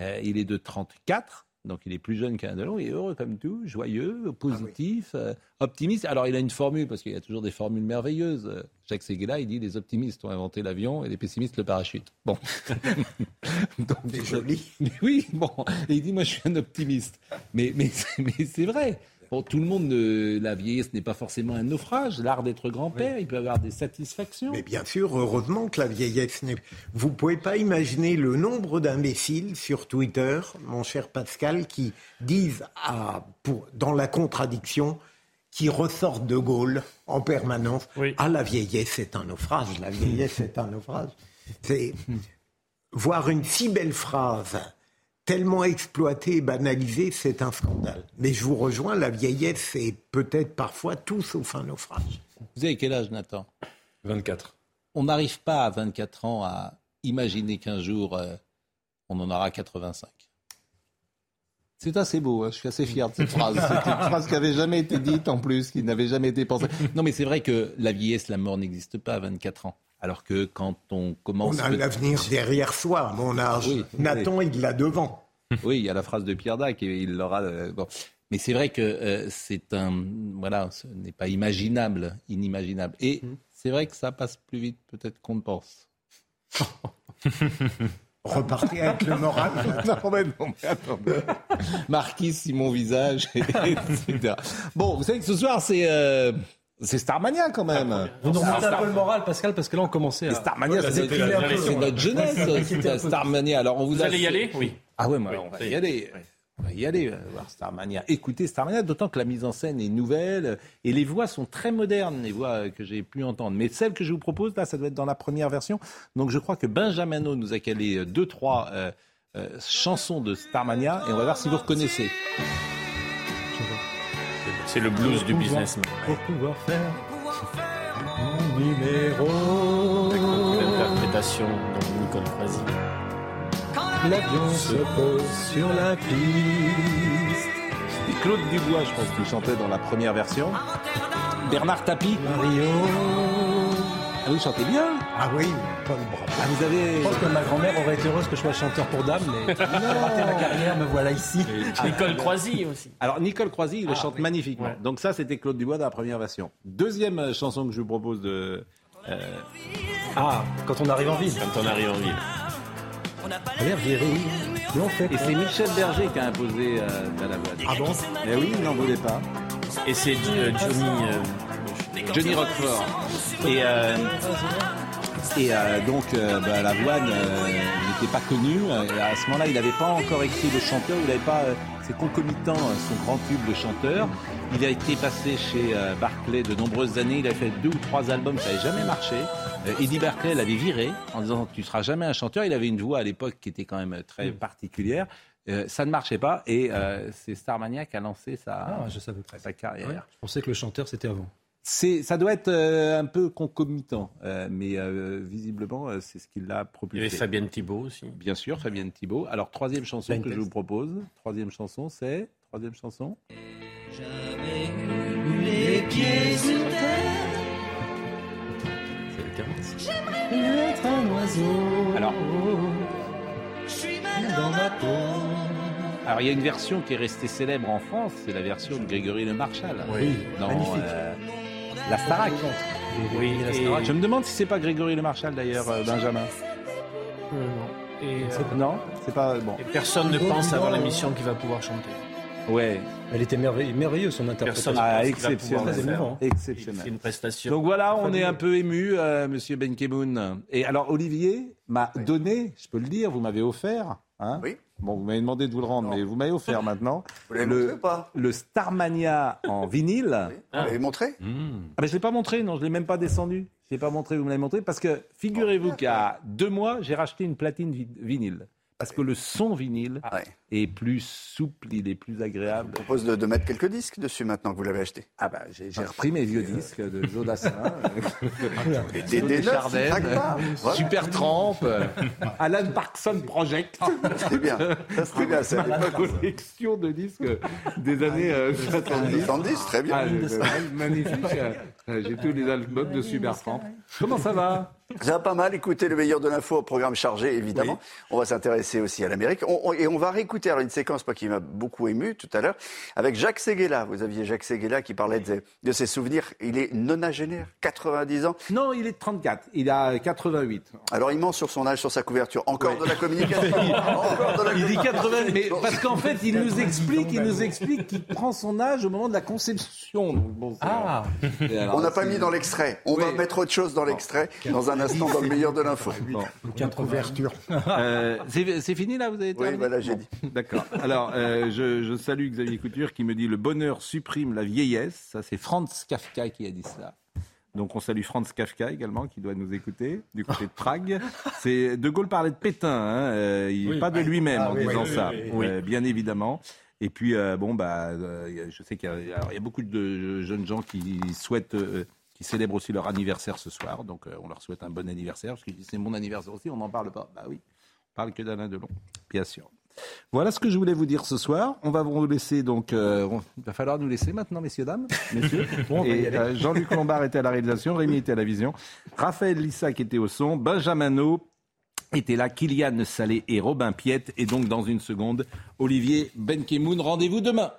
Speaker 1: Euh, il est de 34 donc il est plus jeune qu'un Delon, il est heureux comme tout, joyeux, positif, ah euh, optimiste. Alors il a une formule, parce qu'il y a toujours des formules merveilleuses. Jacques Seguela, il dit les optimistes ont inventé l'avion et les pessimistes le parachute. Bon.
Speaker 4: c'est joli.
Speaker 1: oui, bon. Et il dit moi je suis un optimiste. Mais, mais, mais c'est vrai. Bon, tout le monde, la vieillesse n'est pas forcément un naufrage. L'art d'être grand-père, il peut avoir des satisfactions.
Speaker 4: Mais bien sûr, heureusement que la vieillesse n'est. Vous pouvez pas imaginer le nombre d'imbéciles sur Twitter, mon cher Pascal, qui disent à, pour, dans la contradiction, qui ressortent de Gaulle en permanence. Ah, la vieillesse est un naufrage. La vieillesse est un naufrage. C'est voir une si belle phrase tellement exploité et banalisé, c'est un scandale. Mais je vous rejoins, la vieillesse, c'est peut-être parfois tout sauf un naufrage.
Speaker 1: Vous avez quel âge, Nathan?
Speaker 7: 24.
Speaker 1: On n'arrive pas à 24 ans à imaginer qu'un jour, euh, on en aura 85. C'est assez beau, hein. je suis assez fier de cette phrase. C'est une phrase qui n'avait jamais été dite en plus, qui n'avait jamais été pensée. Non, mais c'est vrai que la vieillesse, la mort n'existe pas à 24 ans. Alors que quand on commence.
Speaker 4: On a l'avenir derrière soi, mon âge. Nathan, il l'a devant.
Speaker 1: oui, il y a la phrase de Pierre Dac et il l'aura. Euh, Mais c'est vrai que euh, c'est un. Voilà, ce n'est pas imaginable, inimaginable. Et mm. c'est vrai que ça passe plus vite peut-être qu'on ne pense.
Speaker 4: Repartez avec le moral.
Speaker 1: non, mais non, mais attendez. Marquis, si mon visage, etc. Bon, vous savez que ce soir, c'est. Euh, c'est Starmania quand même.
Speaker 3: Vous nous remontez un peu le moral, Pascal, parce que là on commençait à.
Speaker 1: Starmania, c'est notre jeunesse. Starmania. Alors on vous,
Speaker 2: vous allez y aller Oui.
Speaker 1: Ah ouais, on va y aller. On va y aller voir Starmania. Écoutez Starmania, d'autant que la mise en scène est nouvelle et les voix sont très modernes, les voix que j'ai pu entendre. Mais celle que je vous propose là, ça doit être dans la première version. Donc je crois que Benjamin nous a calé deux trois euh, euh, chansons de Starmania et on va voir si vous reconnaissez.
Speaker 2: C'est le blues du business.
Speaker 3: Pour pouvoir faire mon numéro.
Speaker 2: interprétation de Nicole Croisy.
Speaker 3: L'avion se pose sur la piste.
Speaker 1: C'était Claude Dubois, je pense, qui chantait dans la première version. Bernard Tapie.
Speaker 3: Mario.
Speaker 1: Ah oui, chantez bien.
Speaker 4: Ah oui, Paul Bravo.
Speaker 1: Ah, vous avez.
Speaker 3: Je pense que ma grand-mère aurait été heureuse que je sois chanteur pour dame, mais raté ma carrière, me voilà ici.
Speaker 2: Nicole Croisy aussi.
Speaker 1: Alors Nicole Croisy, il le
Speaker 2: Ah,
Speaker 1: chante
Speaker 2: oui.
Speaker 1: magnifiquement.
Speaker 2: Ouais.
Speaker 1: Donc ça, c'était Claude Dubois dans la première version. Deuxième euh, chanson que je vous propose de. euh,
Speaker 3: Ah, quand on arrive en ville.
Speaker 2: Quand on arrive en ville.
Speaker 3: L'air viril, l'on fait.
Speaker 1: Et c'est Michel Berger qui a imposé euh, à la voix.
Speaker 3: Ah bon?
Speaker 1: Mais oui, il n'en voulait pas.
Speaker 2: Et c'est euh, Johnny. euh,
Speaker 1: Johnny Roquefort. Et, euh, et euh, donc, euh, bah, Lavoine euh, n'était pas connu. Euh, à ce moment-là, il n'avait pas encore écrit le chanteur. Il n'avait pas. euh, c'est concomitant euh, son grand tube de chanteur. Il a été passé chez euh, Barclay de nombreuses années. Il a fait deux ou trois albums, ça n'avait jamais marché. Euh, Eddie Barclay l'avait viré en disant tu seras jamais un chanteur. Il avait une voix à l'époque qui était quand même très particulière. Euh, ça ne marchait pas et euh, c'est Starmania qui a lancé sa,
Speaker 3: Ah, je savais pas.
Speaker 1: sa carrière.
Speaker 3: Ouais, Je pensais que le chanteur c'était avant.
Speaker 1: C'est, ça doit être euh, un peu concomitant, euh, mais euh, visiblement, euh, c'est ce qui l'a
Speaker 2: Il y
Speaker 1: propulsé.
Speaker 2: avait Fabienne Thibault aussi.
Speaker 1: Bien sûr, Fabienne Thibault. Alors, troisième chanson
Speaker 3: Blind
Speaker 1: que je vous propose. Troisième chanson, c'est... Troisième chanson
Speaker 26: Les pieds sur terre.
Speaker 2: C'est le.
Speaker 26: J'aimerais être un oiseau.
Speaker 1: Alors,
Speaker 26: Je suis mal dans ma peau.
Speaker 1: alors, il y a une version qui est restée célèbre en France, c'est la version de Grégory Le Marchal.
Speaker 3: Oui,
Speaker 1: dans
Speaker 3: magnifique.
Speaker 1: euh, la Starac.
Speaker 2: Oui,
Speaker 3: la
Speaker 2: et-
Speaker 3: Starac.
Speaker 1: Je me demande si c'est pas Grégory Le Marchal d'ailleurs, euh, Benjamin.
Speaker 2: Euh, non. Et, euh,
Speaker 1: Non, c'est pas bon.
Speaker 2: et personne ne pense avoir l'émission qui va pouvoir chanter.
Speaker 1: Ouais.
Speaker 3: Elle était merveilleuse, merveilleuse son interprétation.
Speaker 2: Personne
Speaker 1: Ah,
Speaker 2: pouvoir
Speaker 1: exceptionnel.
Speaker 2: une prestation.
Speaker 1: Donc voilà, on est un peu ému, euh, Monsieur Benkemoun. Et alors Olivier m'a donné, je peux le dire, vous m'avez offert. Hein
Speaker 27: Oui.
Speaker 1: Bon, vous m'avez demandé de vous le rendre, mais vous m'avez offert maintenant.
Speaker 27: Vous l'avez montré
Speaker 1: le,
Speaker 27: ou pas
Speaker 1: le Starmania en vinyle.
Speaker 27: Vous l'avez montré
Speaker 1: Ah ben, je ne l'ai pas montré, non, je ne l'ai même pas descendu. Je ne l'ai pas montré, vous me l'avez montré, parce que figurez-vous y a deux mois, j'ai racheté une platine vi- vinyle. Parce que le son vinyle
Speaker 27: Ouais.
Speaker 1: Est plus souple, il est plus agréable.
Speaker 27: Je propose de, de mettre quelques disques dessus maintenant que vous l'avez acheté.
Speaker 1: Ah bah, j'ai j'ai repris mes vieux disques de Jodassin,
Speaker 27: Des, des, des neufs,
Speaker 1: Chardin. Super Tramp, Alan Parkson Project.
Speaker 27: C'est bien. Ça, c'est bien. C'est
Speaker 1: Ma collection de disques des années euh, 70.
Speaker 27: 70, très bien.
Speaker 1: Ah, magnifique. Euh, J'ai tous les albums de Super Tramp. Comment ça va
Speaker 27: Ça va pas mal. Écoutez le meilleur de l'info au programme chargé, évidemment. On va s'intéresser aussi à l'Amérique. On- on- et on va réécouter alors une séquence moi, qui m'a beaucoup ému tout à l'heure avec Jacques Seguela. Vous aviez Jacques Seguela qui parlait de, de ses souvenirs. Il est nonagénaire, 90 ans.
Speaker 1: Non, il est de 34. Il a 88.
Speaker 27: Alors il ment sur son âge, sur sa couverture. Encore de la communication. Encore de la
Speaker 1: Il dit 80, mais
Speaker 27: Bon.
Speaker 1: parce qu'en fait, il nous explique, il nous explique qu'il prend son âge au moment de la conception. Donc, bon, c'est-
Speaker 3: Ah,
Speaker 1: alors,
Speaker 27: On n'a pas mis dans l'extrait. On
Speaker 1: Oui.
Speaker 27: va mettre autre chose dans l'extrait dans un instant dans le meilleur de l'info.
Speaker 1: Bon. Euh, c'est fini là, vous avez
Speaker 27: Oui,
Speaker 1: terminé
Speaker 27: voilà, j'ai
Speaker 1: Bon, D'accord. Alors, euh, je, je salue Xavier Couture qui me dit le bonheur supprime la vieillesse. Ça, c'est Franz Kafka qui a dit cela. Donc, on salue Franz Kafka également qui doit nous écouter du côté de Prague. C'est De Gaulle parlait de Pétain, hein, euh, il,
Speaker 2: Oui.
Speaker 1: pas de lui-même
Speaker 3: Ah
Speaker 1: en
Speaker 3: oui,
Speaker 1: disant
Speaker 3: oui,
Speaker 1: ça, euh, bien évidemment. Et puis, bon, bah, je sais qu'il y, a- y beaucoup de jeunes gens qui souhaitent, qui célèbrent aussi leur anniversaire ce soir. Donc, euh, on leur souhaite un bon anniversaire. Parce que c'est mon anniversaire aussi, on n'en parle pas. Bah oui, on parle que d'Alain Delon, bien sûr. Voilà ce que je voulais vous dire ce soir. On va vous laisser donc. euh, il va falloir nous laisser maintenant, messieurs, dames, messieurs.
Speaker 3: Bon,
Speaker 1: euh, Jean-Luc Lombard était à la réalisation, Rémi était à la vision, Raphaël Lissac était au son, Benjamin No était là, Kylian Salé et Robin Piette. Et donc, dans une seconde, Olivier Benkemoun. Rendez-vous demain.